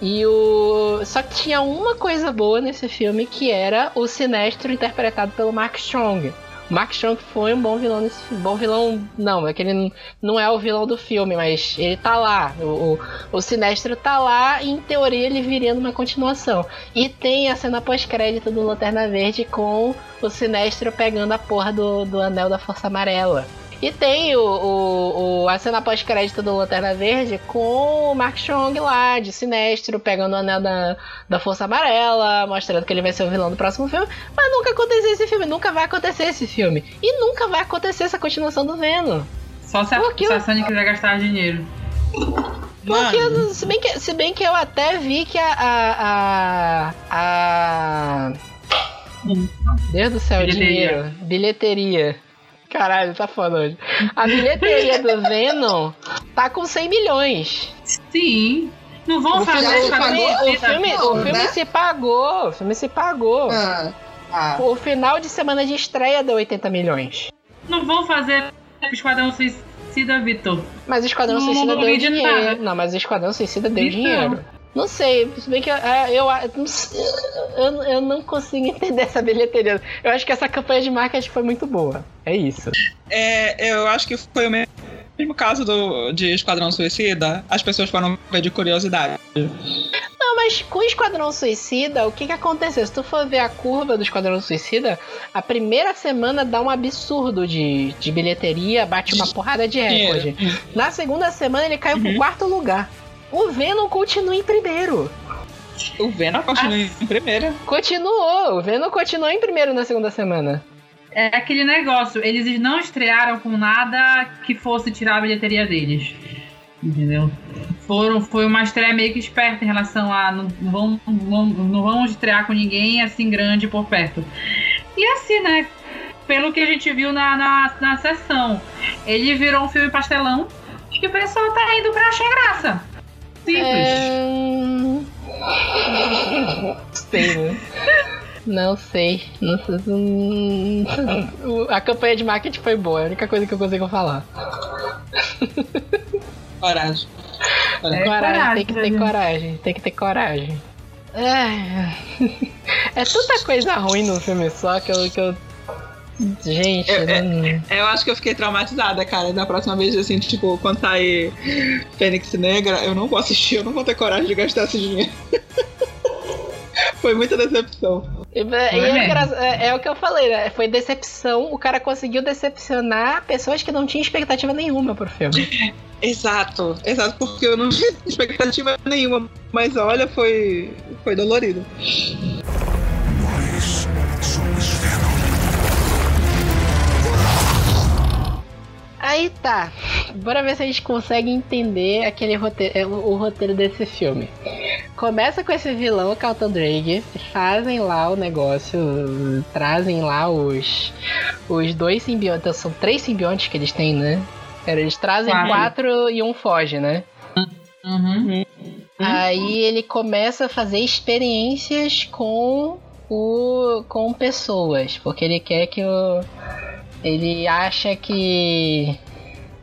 E o. Só que tinha uma coisa boa nesse filme que era o Sinestro interpretado pelo Mark Strong. Mark Strong foi um bom vilão nesse filme. Bom vilão, não, é que ele não é o vilão do filme, mas ele tá lá. O, o, o Sinestro tá lá e em teoria ele viria numa continuação. E tem a cena pós-crédito do Lanterna Verde com o Sinestro pegando a porra do, do anel da Força Amarela. E tem o, o, o- a cena pós-crédito do Lanterna Verde com o Mark Strong lá, de Sinestro, pegando o anel da, da Força Amarela, mostrando que ele vai ser o vilão do próximo filme. Mas nunca aconteceu esse filme, nunca vai acontecer esse filme. E nunca vai acontecer essa continuação do Venom. Só se a, se a Sony quiser gastar dinheiro. Porque, se bem, que, se bem que eu até vi que a. a. a. a... Deus do céu, Bilheteria. dinheiro. Bilheteria. Caralho, tá foda hoje. A bilheteria do Venom tá com 100 milhões. Sim. Não vão O fazer filme, o Esquadrão filme, o filme, o Não, filme né? se pagou. O filme se pagou. Ah, ah. O final de semana de estreia deu 80 milhões. Não vão fazer Esquadrão Suicida, Vitor. Mas o Esquadrão Não, Suicida não deu dinheiro. nada. Não, mas o Esquadrão Suicida deu Então. dinheiro. Não sei, se bem que eu, é, eu, eu, eu não consigo entender essa bilheteria. Eu acho que essa campanha de marketing foi muito boa. É isso. é, eu acho que foi o mesmo caso do, de Esquadrão Suicida. As pessoas foram ver de curiosidade. Não, mas com o Esquadrão Suicida, o que que aconteceu? Se tu for ver a curva do Esquadrão Suicida, a primeira semana dá um absurdo de, de bilheteria, bate uma porrada de recorde. Na segunda semana ele caiu pro quarto lugar. O Venom continua em primeiro. O Venom continua em primeira. Continuou, o Venom continuou em primeiro na segunda semana. É aquele negócio, eles não estrearam com nada que fosse tirar a bilheteria deles. Entendeu? Foram, foi uma estreia meio que esperta em relação a não, não, não vamos estrear com ninguém assim grande por perto. E assim, né? Pelo que a gente viu na, na, na sessão, ele virou um filme pastelão que o pessoal tá indo pra achar graça. Simples. É... sei, né? Não sei. Não sei. hum, A campanha de marketing foi boa, é a única coisa que eu consigo falar. Coragem. É coragem, coragem, tem que ter gente. coragem, tem que ter coragem. É, é tanta coisa ruim no filme só que eu. Que eu... Gente, É, é. não- Eu acho que eu fiquei traumatizada, cara. Da próxima vez, assim, tipo, quando sair Fênix Negra, eu não vou assistir, eu não vou ter coragem de gastar esse dinheiro. Foi muita decepção. E- e é, é- é o que eu falei, né? Foi decepção. O cara conseguiu decepcionar pessoas que não tinham expectativa nenhuma pro filme. Exato, exato, porque eu não tinha expectativa nenhuma. Mas olha, foi, foi dolorido. Aí tá. Bora ver se a gente consegue entender aquele roteiro, é, o, o roteiro desse filme. Começa com esse vilão, Carlton Drake. Fazem lá o negócio. Trazem lá os. Os dois simbiontes. São três simbiontes que eles têm, né? Eles trazem Quatro. quatro e um foge, né? Uhum. Aí ele começa a fazer experiências com o com pessoas, porque ele quer que o ele acha que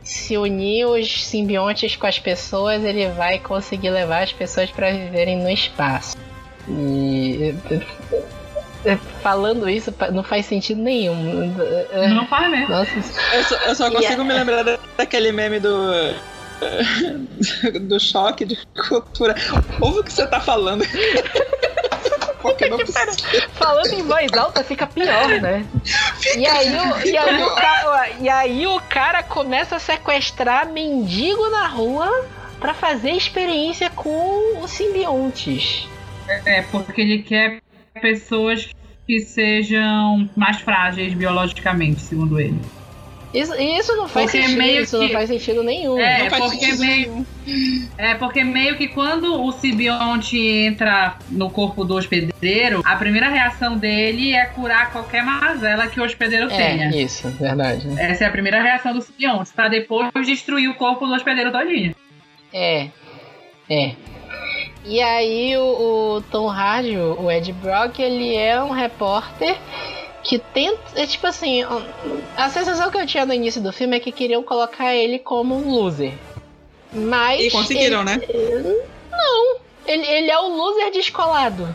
se unir os simbiontes com as pessoas, ele vai conseguir levar as pessoas para viverem no espaço. E falando isso não faz sentido nenhum. Não faz mesmo. Nossa, Eu só, eu só E consigo é- me lembrar da- daquele meme do. do choque de cultura. Ouve o que você tá falando. Porque não precisa. Falando em voz alta fica pior, né? e, aí, o, e, aí o cara, e aí o cara começa a sequestrar mendigo na rua pra fazer experiência com os simbiontes. É, porque ele quer pessoas que sejam mais frágeis biologicamente, segundo ele. Isso, isso não faz Porque sentido, meio isso não que- faz sentido nenhum. É, Não faz porque sentido meio, é porque meio que quando o simbionte entra no corpo do hospedeiro, a primeira reação dele é curar qualquer mazela que o hospedeiro tenha. É, isso, verdade. Essa é a primeira reação do simbionte, pra depois destruir o corpo do hospedeiro todinho. É. É. E aí o, o Tom Hardy, o Ed Brock, ele é um repórter que tenta. É tipo assim, a sensação que eu tinha no início do filme é que queriam colocar ele como um loser. Mas. E conseguiram, né? Ele, ele é o loser descolado.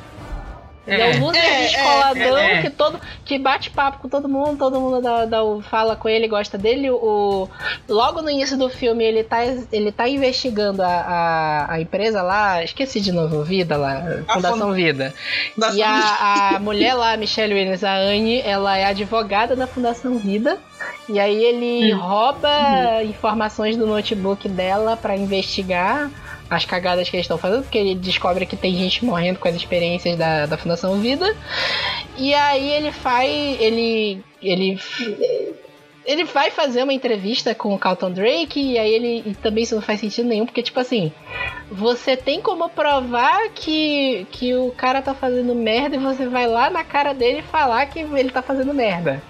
Ele é, É. o loser É, é, descoladão é, é. que todo que bate papo com todo mundo, todo mundo dá, dá fala com ele, gosta dele. O, logo no início do filme ele tá, ele tá investigando a, a, a empresa lá, esqueci de novo, Vida lá, A Fundação fun- Vida. E a, a mulher lá, Michelle Williams, a Anne, ela é advogada da Fundação Vida. E aí ele rouba informações do notebook dela pra investigar as cagadas que eles estão fazendo, porque ele descobre que tem gente morrendo com as experiências da, da Fundação Vida. E aí ele faz. Ele. Ele. Ele vai fazer uma entrevista com o Carlton Drake e aí ele. E também isso não faz sentido nenhum, porque, tipo assim, você tem como provar que, que o cara tá fazendo merda e você vai lá na cara dele falar que ele tá fazendo merda.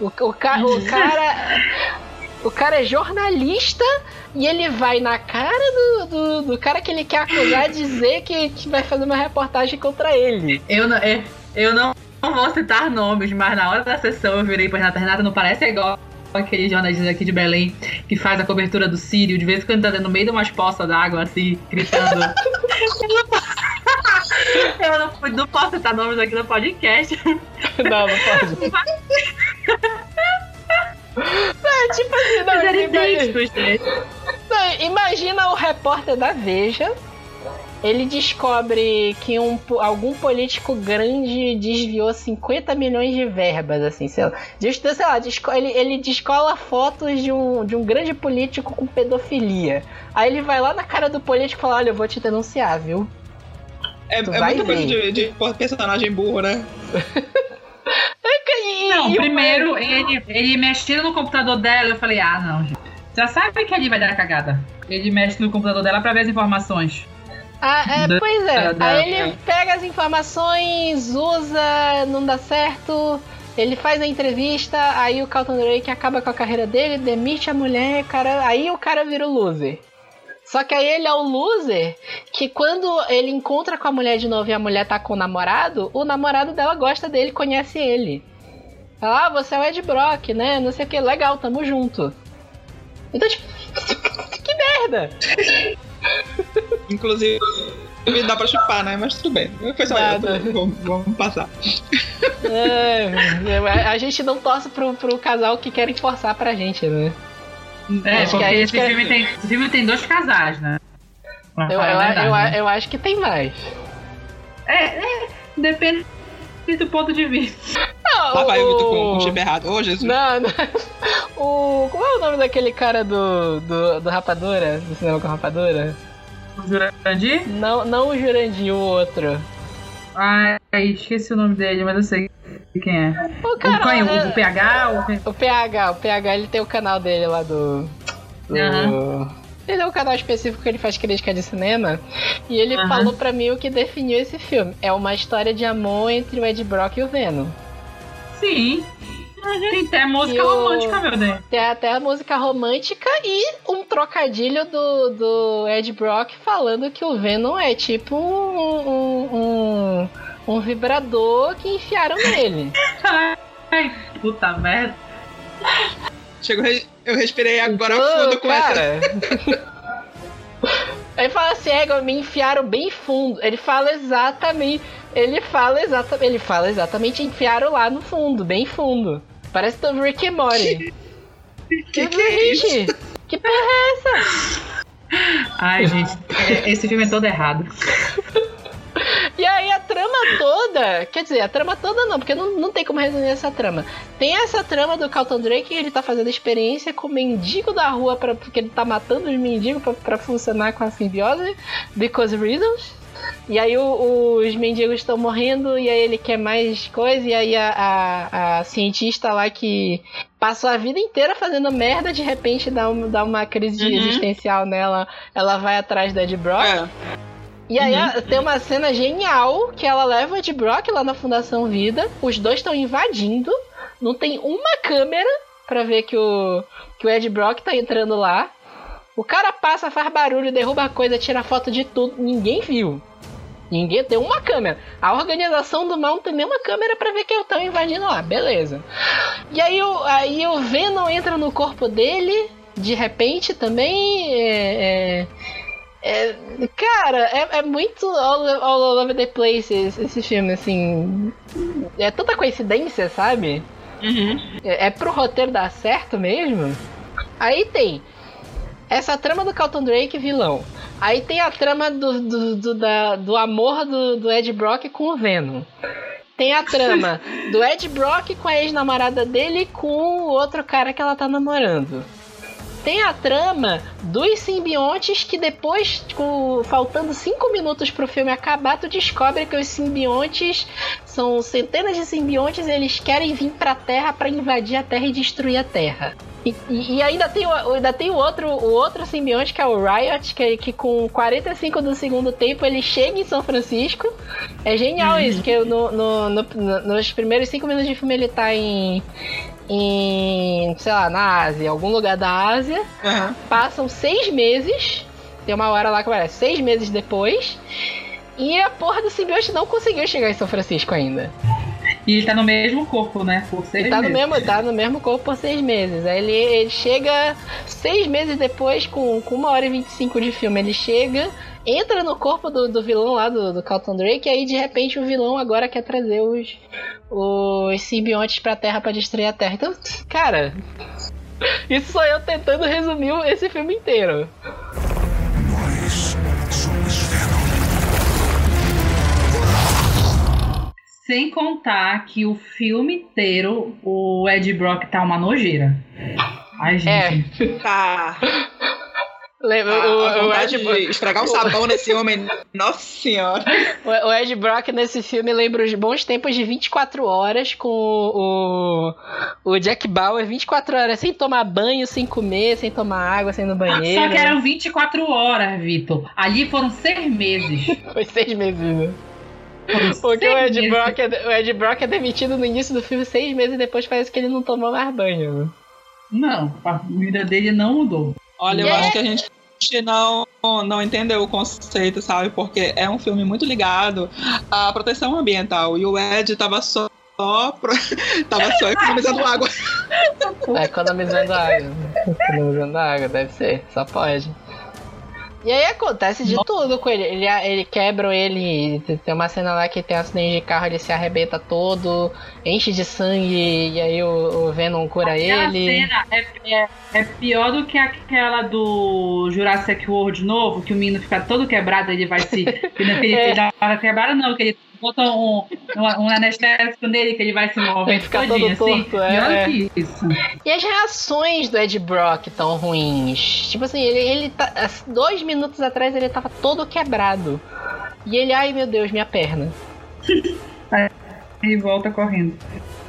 O, o, ca, o cara. O cara é jornalista e ele vai na cara do, do, do cara que ele quer acusar dizer que, que vai fazer uma reportagem contra ele. Eu não, é, eu não, não vou citar nomes, mas na hora da sessão eu virei pra Renata, Renata, não parece igual aquele jornalista aqui de Belém que faz a cobertura do Sírio, de vez em quando tá no meio de umas poças d'água, assim, gritando. eu não, não posso citar nomes aqui no podcast. Não, não pode. É, tipo assim, não, Mas era imagina, idêntico os três. não, imagina o repórter da Veja. Ele descobre que um, algum político grande desviou 50 milhões de verbas, assim, sei lá. Sei lá, ele, ele descola fotos de um, de um grande político com pedofilia. Aí ele vai lá na cara do político e fala: Olha, eu vou te denunciar, viu? É, Tu é muita coisa ver. de, de personagem burro, né? E- Não, primeiro ele, ele mexendo no computador dela, eu falei, ah não, gente. Já sabe que ali vai dar cagada. Ele mexe no computador dela pra ver as informações. Ah, é, pois é. da- Aí ele pega as informações, usa, não dá certo. Ele faz a entrevista, aí o Carlton Drake acaba com a carreira dele, demite a mulher, cara, aí o cara vira o loser. Só que aí ele é o loser que quando ele encontra com a mulher de novo e a mulher tá com o namorado, o namorado dela gosta dele, conhece ele. Fala, ah, você é o Ed Brock, né? Não sei o que, legal, tamo junto. Então, tipo, que merda! Inclusive, dá pra chupar, né? Mas tudo bem. Foi só eu. Vamos, vamos passar. É, a- a gente não torce pro, pro casal que querem forçar pra gente, né? É, Acho que porque aí esse fica- filme, tem, esse filme tem dois casais, né? Eu, eu, verdade, eu, né? eu acho que tem mais. É, é, depende do ponto de vista. Não, Lá vai o Vitor com o- com o chip errado. Ô, Jesus. Não, não. O, como é o nome daquele cara do, do, do Rapadura? Do cinema com Rapadura? O Jurandir? Não, não o Jurandir, o outro. Ai, esqueci o nome dele, mas eu sei quem é. O O, cara. canho, é- o PH, o... o PH, o PH ele tem o canal dele lá do. do- Aham. Ele é um canal específico que ele faz crítica de cinema. E ele Aham. falou pra mim o que definiu esse filme. É uma história de amor entre o Ed Brock e o Venom. Sim. Tem até música o- romântica, meu Deus. Tem até a música romântica e um trocadilho do, do Ed Brock falando que o Venom é tipo um, um, um, um vibrador que enfiaram nele. Ai, puta merda. Chegou, eu respirei agora Ô, fundo com essa. cara. Ele fala assim, é, me enfiaram bem fundo. Ele fala exatamente. Ele fala exatamente. Ele fala exatamente enfiaram lá no fundo, bem fundo. Parece do Rick e Morty. Que que é isso? Gente, que porra é essa? Ai, gente, é- esse filme é todo errado. E aí a trama toda, quer dizer, a trama toda não, porque não, não tem como resumir essa trama. Tem essa trama do Carlton Drake que ele tá fazendo experiência com o mendigo da rua, pra, porque ele tá matando os mendigos pra, pra funcionar com a simbiose, because reasons. E aí o- os mendigos estão morrendo e aí ele quer mais coisa. E aí a, a- a cientista lá que passou a vida inteira fazendo merda, de repente dá, um, dá uma crise Uhum. existencial nela. Ela vai atrás da Ed Brock. É. E aí a- tem uma cena genial que ela leva o Ed Brock lá na Fundação Vida. Os dois estão invadindo. Não tem uma câmera pra ver que o, que o Ed Brock tá entrando lá. O cara passa, faz barulho, derruba coisa, tira foto de tudo. Ninguém viu. Ninguém tem uma câmera. A organização do mal não tem nenhuma câmera pra ver que estão invadindo lá. Beleza. E aí o, aí o Venom entra no corpo dele, de repente também. é- é- é, cara, é, é muito all, all over the place esse, esse filme, assim. É tanta coincidência, sabe? Uhum. É, é pro roteiro dar certo mesmo? Aí tem essa trama do Carlton Drake vilão. Aí tem a trama do, do, do, da- do amor do, do Ed Brock com o Venom. Tem a trama do Ed Brock com a ex-namorada dele com o outro cara que ela tá namorando. Tem a trama dos simbiontes que depois, tipo, faltando cinco minutos pro filme acabar, tu descobre que os simbiontes são centenas de simbiontes e eles querem vir pra Terra pra invadir a Terra e destruir a Terra. E, e- e ainda tem, o, ainda tem o, outro, o outro simbionte, que é o Riot, que, que com 45 do segundo tempo ele chega em São Francisco. É genial isso, porque no, no- no- no- nos primeiros cinco minutos de filme ele tá em, em, sei lá, na Ásia, algum lugar da Ásia. Uhum. Passam seis meses. Tem uma hora lá que parece seis meses depois. E a porra do simbionte não conseguiu chegar em São Francisco ainda. E ele tá no mesmo corpo, né? Por seis Ele tá no, meses. mesmo, tá no mesmo corpo por seis meses. Aí ele, ele chega seis meses depois, com, com uma hora e 25 de filme, ele chega, entra no corpo do, do vilão lá, do, do Carlton Drake, e aí de repente o vilão agora quer trazer os, os simbiontes pra Terra pra destruir a Terra. Então, cara, isso sou eu tentando resumir esse filme inteiro. Sem contar que o filme inteiro o Ed Brock tá uma nojeira. Ai, gente. Tá. Lembra, A, a o, o, vontade Ed, de estragar o sabão nesse homem. Nossa senhora. o- o Ed Brock nesse filme lembra os bons tempos de 24 horas com o, o Jack Bauer, 24 horas sem tomar banho, sem comer, sem tomar água, sem ir no banheiro. Só que eram 24 horas, Vitor. Ali foram seis meses. Foi seis meses, né? Porque o Ed. Brock é, o Ed Brock é demitido no início do filme, seis meses depois parece que ele não tomou mais banho. né? Não, a vida dele não mudou. Olha, eu Yeah. acho que a gente não, não entendeu o conceito, sabe? Porque é um filme muito ligado à proteção ambiental. E o Ed tava só. só pro- tava só economizando água. É economizando água. Economizando água, deve ser, só pode. E aí acontece de tudo com ele. Ele, ele quebra ele. Tem uma cena lá que tem um acidente de carro, ele se arrebenta todo, enche de sangue, e aí o, o Venom cura Aquela ele. cena é, é, é pior do que aquela do Jurassic World novo, que o menino fica todo quebrado, ele vai se. ele, ele, É. ele dá quebrada, não, que ele bota um, um, um anestésico nele, que ele vai se movendo Ele fica todinho, todo assim. torto, é, pior é. que isso. E as reações do Ed Brock tão ruins. Tipo assim, ele, ele tá. Dois minutos atrás ele tava todo quebrado. E ele, ai meu Deus, minha perna. E volta correndo.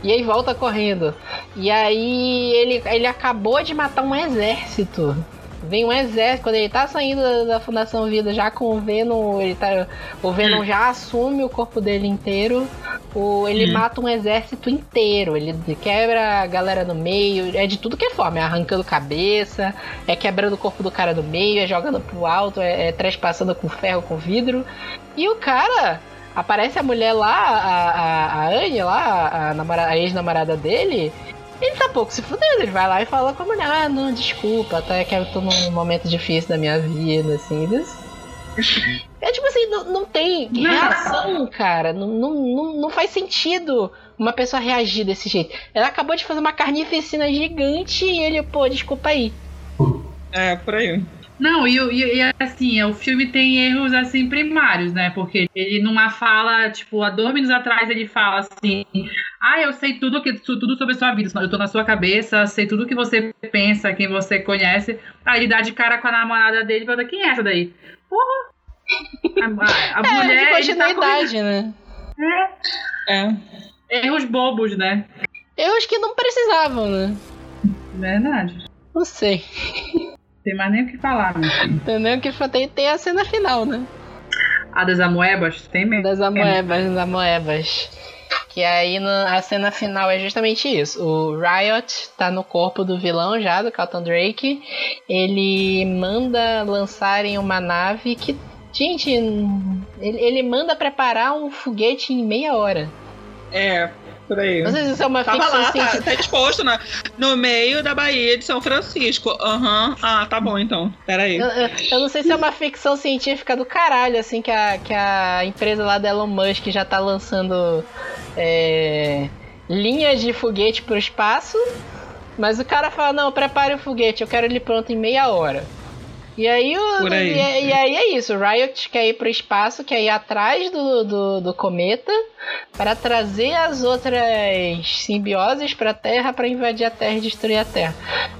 E aí volta correndo. E aí ele, ele acabou de matar um exército. Vem um exército, quando ele tá saindo da, da Fundação Vida já com o Venom, ele tá, o Venom já assume o corpo dele inteiro. O, ele mata um exército inteiro. Ele quebra a galera no meio. É de tudo que é forma. É arrancando cabeça, é quebrando o corpo do cara no meio, é jogando pro alto, é, é trespassando com ferro, com vidro. E o cara aparece a mulher lá, a, a, a Anne lá, a, a ex-namorada dele. Ele tá pouco se fudendo, ele vai lá e fala com a mulher, ah, não, desculpa, até que eu tô num momento difícil da minha vida, assim. É tipo assim, não, não tem reação, cara. Não, não, não faz sentido uma pessoa reagir desse jeito. Ela acabou de fazer uma carnificina gigante e ele, pô, desculpa aí. É, por aí. Não, e, e, e, assim, o filme tem erros assim primários, né? Porque ele numa fala, tipo, há dois minutos atrás ele fala assim: Ah, eu sei tudo, que, tudo sobre a sua vida, eu tô na sua cabeça, sei tudo que você pensa, quem você conhece. Aí ele dá de cara com a namorada dele e fala: Quem é essa daí? Porra! A, a É, mulher. de ele tá continuidade, né? É. com Erros bobos, né? Erros que não precisavam, né? Verdade. Não sei. Tem mais nem o que falar, meu filho. Entendeu? Que só tem, tem a cena final, né? A das amoebas, tem mesmo. Das amoebas, das amoebas. Que aí no- a cena final é justamente isso. O Riot tá no corpo do vilão já, do Carlton Drake. Ele manda lançarem uma nave que. Gente, ele, ele manda preparar um foguete em meia hora. É, por aí. Não sei se isso é uma Tava ficção lá, tá, científica. tá exposto na, no meio da Baía de São Francisco. Aham. Ah, tá bom então. Peraí. Eu, eu- eu não sei se é uma ficção científica do caralho, assim, que a, que a empresa lá da Elon Musk já tá lançando é, linhas de foguete pro espaço, mas o cara fala, não, prepare o foguete, eu quero ele pronto em meia hora. E aí, o, aí. E, e aí é isso, o Riot quer ir pro espaço, quer ir atrás do, do, do cometa para trazer as outras simbioses pra Terra para invadir a Terra e destruir a Terra.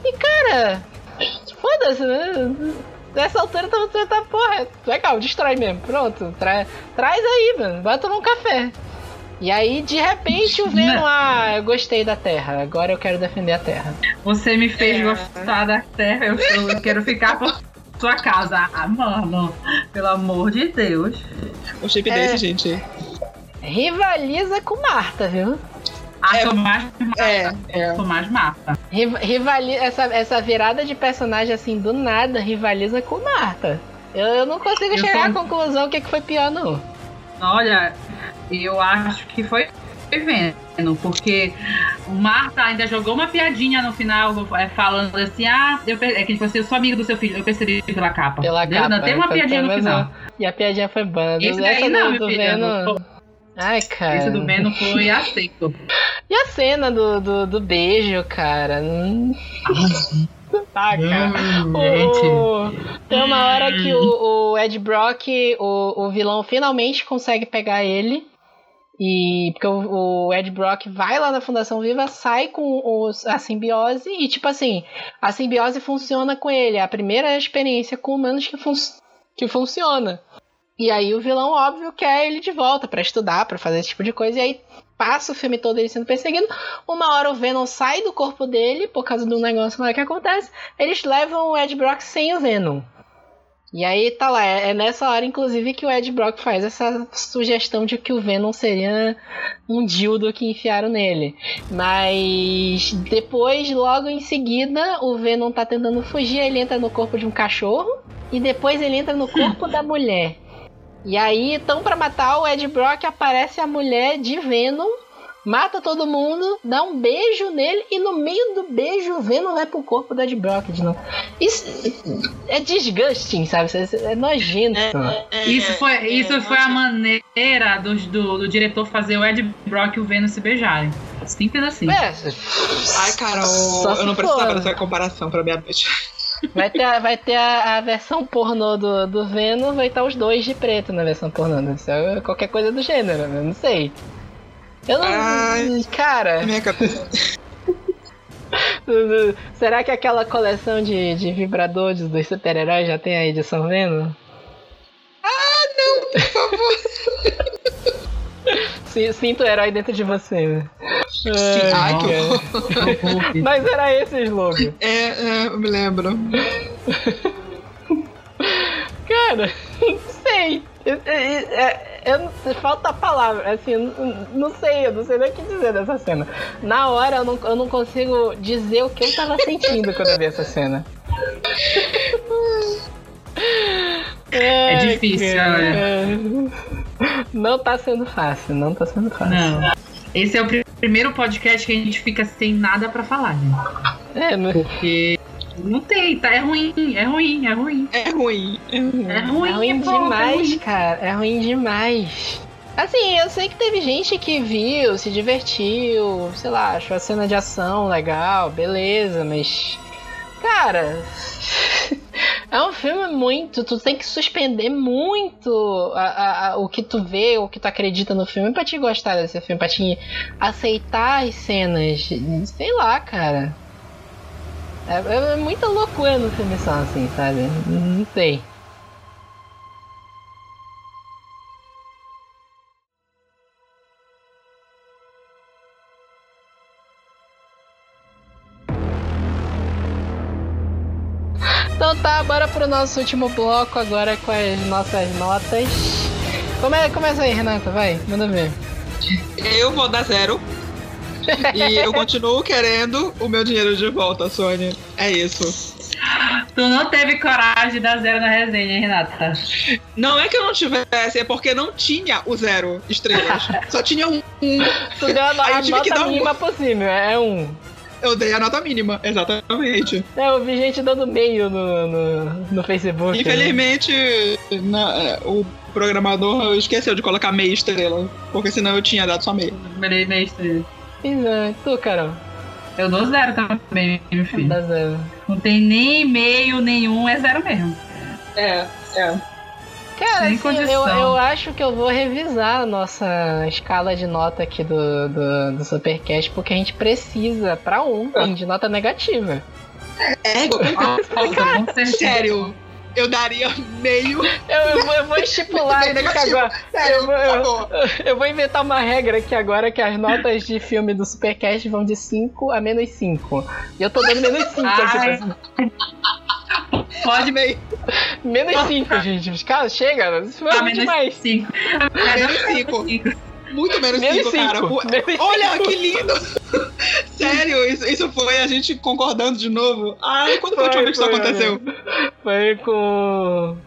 E cara, foda-se, né? Nessa altura tá, tá, tá porra, legal, destrói mesmo, pronto, tra- traz aí, mano, bota num café. E aí, de repente, o Venom, ah, eu gostei da Terra, agora eu quero defender a Terra. Você me fez É. gostar da terra, eu, eu quero ficar por sua casa. Ah, mano, pelo amor de Deus. O chip É. desse, gente. Rivaliza com Marta, viu? Ah, É. sou mais, É, é. sou mais mata. Riv- Rivali essa, essa virada de personagem assim do nada rivaliza com Marta. Eu, eu não consigo Eu chegar sou- à conclusão o que, que foi pior, não. Olha, eu acho que foi Venom, porque o Marta ainda jogou uma piadinha no final, é, falando assim, ah, eu, é que tipo assim, eu sou amigo do seu filho, eu percebi pela capa. Pela Entendeu? capa. Ainda tem uma então, piadinha no final. não. E a piadinha foi banda. Esse daí Essa não, meu do filho, Venom. não- Ai, cara. Esse do Venom foi aceito. E a cena do, do, do beijo, cara? Hum. Tá, cara. Hum, o- tem uma hora que o, o Ed Brock, o, o vilão, finalmente consegue pegar ele. E porque o, o Ed Brock vai lá na Fundação Viva, sai com os, a simbiose e, tipo assim, a simbiose funciona com ele. É a primeira experiência com humanos que, fun que funciona. E aí o vilão, óbvio, quer ele de volta pra estudar, pra fazer esse tipo de coisa. E aí passa o filme todo ele sendo perseguido. Uma hora o Venom sai do corpo dele por causa um negócio lá que acontece. Eles levam o Ed Brock sem o Venom. E aí tá lá, é é nessa hora, inclusive, que o Ed Brock faz essa sugestão de que o Venom seria um dildo que enfiaram nele. Mas depois, logo em seguida, o Venom tá tentando fugir, ele entra no corpo de um cachorro e depois ele entra no corpo da mulher. E aí, então, pra matar o Ed Brock, aparece a mulher de Venom, mata todo mundo, dá um beijo nele e no meio do beijo o Venom vai pro corpo do Ed Brock de novo. Isso é disgusting, sabe? É nojento. Isso foi, isso foi a maneira do, do, do diretor fazer o Ed Brock e o Venom se beijarem. Simples assim. É, Ai, Carol, Só eu não precisava for. dessa comparação pra minha noite. vai ter, a, vai ter a, a versão pornô do, do Venom, vai estar os dois de preto na versão pornô. Qualquer coisa do gênero, eu não sei. Eu não. Ai. Cara. Minha cabeça. Será que aquela coleção de, de vibradores dos super-heróis já tem a edição Venom? Ah, não, por favor. Sinto o herói dentro de você. né? Sim. Ai, que. Mas era esse o slogan. É, é, eu me lembro. Cara, não sei. Eu, eu- eu- eu- falta a palavra, assim, não, não sei, eu não sei nem o que dizer dessa cena. Na hora eu não, eu não consigo dizer o que eu tava sentindo quando eu vi essa cena. É difícil, cara. Não tá sendo fácil, não tá sendo fácil. Não. Esse é o pri- primeiro podcast que a gente fica sem nada pra falar, gente. É, não... Porque não tem, tá? É ruim, é ruim, é ruim. É ruim. É ruim. É ruim, É ruim pô, é demais, ruim. cara. É ruim demais. Assim, eu sei que teve gente que viu, se divertiu, sei lá, achou a cena de ação legal, beleza, mas. Cara. É um filme muito. Tu tem que suspender muito a- a- a- o que tu vê, o que tu acredita no filme pra te gostar desse filme, pra te aceitar as cenas. Sei lá, cara. É, é, é muita loucura no filme só, assim, sabe? Não sei. Então tá, bora pro nosso último bloco agora com as nossas notas. Come, começa aí, Renata, vai, manda ver. Eu vou dar zero e eu continuo querendo o meu dinheiro de volta, Sônia. É isso. Tu não teve coragem de dar zero na resenha, hein, Renata? Não é que eu não tivesse, é porque não tinha o zero estrelas. Só tinha um. Tu deu a, Aí a tive que nota dar um. mínima possível, é um. Eu dei a nota mínima, exatamente. É, eu vi gente dando meio no, no, no Facebook. né? Infelizmente, na- o programador esqueceu de colocar meia estrela. Porque senão eu tinha dado só meia. Meio estranho. Pois é, tu, Carol. Eu dou zero também, meu filho. Dá zero. Não tem nem meio nenhum, é zero mesmo. É, é. Cara, Sem assim, eu, eu acho que eu vou revisar a nossa escala de nota aqui do, do, do Supercast, porque a gente precisa, pra ontem, de nota negativa. É, Com certeza. Sério, eu daria meio. Eu, eu vou, eu vou estipular aqui que negativo. agora. Sério, eu, vou, eu, vou inventar uma regra aqui agora que as notas de filme do Supercast vão de 5 a menos 5. E eu tô dando menos 5 aqui. Pode meio. Menos 5, gente. Cara, chega. Isso Ah, foi menos demais. cinco. Menos cinco. Muito menos Menos 5, cara. cinco. Olha cinco. que lindo! Sério, isso, isso foi a gente concordando de novo. Ai, quando foi a última vez que isso aconteceu? Foi com.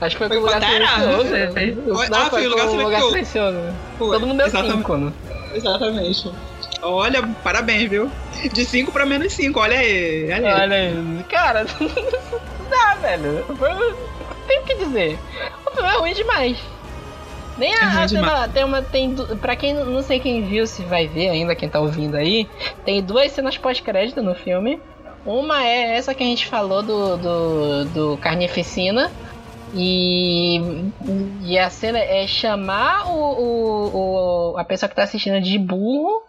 Acho que foi com Foi o lugar silencioso. Foi- Não, ah, foi foi o com Lugar lugar Silencioso. Todo mundo deu exatamente. 5, né? Exatamente. Olha, parabéns, viu? De 5 pra menos 5, olha aí. Olha aí. Olha aí. Cara, não dá, velho. Não tem o que dizer. O filme é ruim demais. Nem É a, ruim a cena, demais. tem uma. Tem, pra quem não não sei quem viu, se vai ver ainda, quem tá ouvindo aí, tem duas cenas pós-crédito no filme. Uma é essa que a gente falou do, do, do Carnificina. E, e a cena é chamar o, o, o- a pessoa que tá assistindo de burro.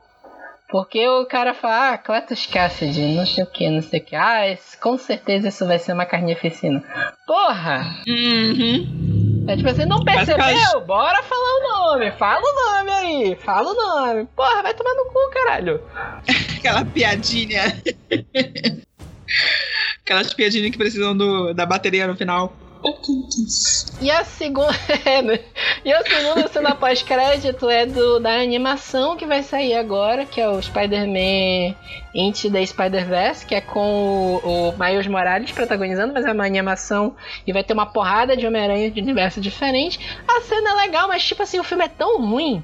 Porque o cara fala, ah, Cletus Cassidy, não sei o que, não sei o que. Ah, esse- com certeza isso vai ser uma carnificina. Porra! Uhum. É tipo assim, não percebeu? Bora falar o nome, fala o nome aí, fala o nome. Porra, vai tomar no cu, caralho. Aquela piadinha. Aquelas piadinhas que precisam do, da bateria no final. E a segunda. é, né? e a segunda cena pós-crédito é do, da animação que vai sair agora, que é o Spider-Man Into the Spider-Verse, que é com o, o Miles Morales protagonizando, mas é uma animação e vai ter uma porrada de Homem-Aranha de universo diferente. A cena é legal, mas tipo assim, o filme é tão ruim.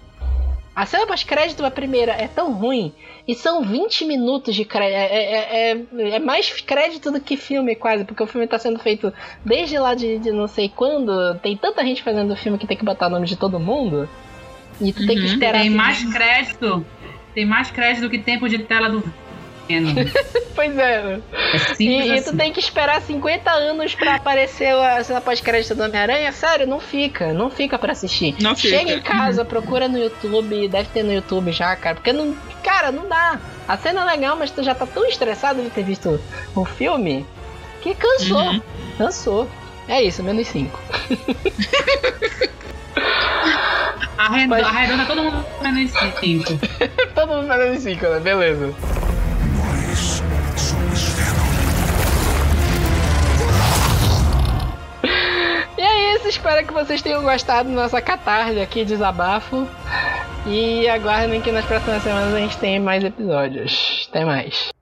A cena pós-crédito da primeira é tão ruim. E são 20 minutos de crédito. É, é, é, é mais crédito do que filme, quase. Porque o filme tá sendo feito desde lá de, de não sei quando. Tem tanta gente fazendo o filme que tem que botar o nome de todo mundo. E tu tem que Uhum. esperar. Tem assim, mais crédito. Tem mais crédito do que tempo de tela do Venom. Pois é. É E, e assim. tu tem que esperar 50 anos pra aparecer a cena pós-crédito do Homem-Aranha? Sério, não fica. Não fica pra assistir. Não fica. Chega em casa, procura no YouTube. Deve ter no YouTube já, cara. Porque não. Cara, não dá. A cena é legal, mas tu já tá tão estressado de ter visto o filme que cansou. Uhum. Cansou. É isso, menos 5. Arredonda, Mas- todo mundo menos 5. Todo mundo menos 5, né? Beleza. E é isso, espero que vocês tenham gostado da nossa catarse aqui, desabafo. E aguardem que nas próximas semanas a gente tem mais episódios. Até mais.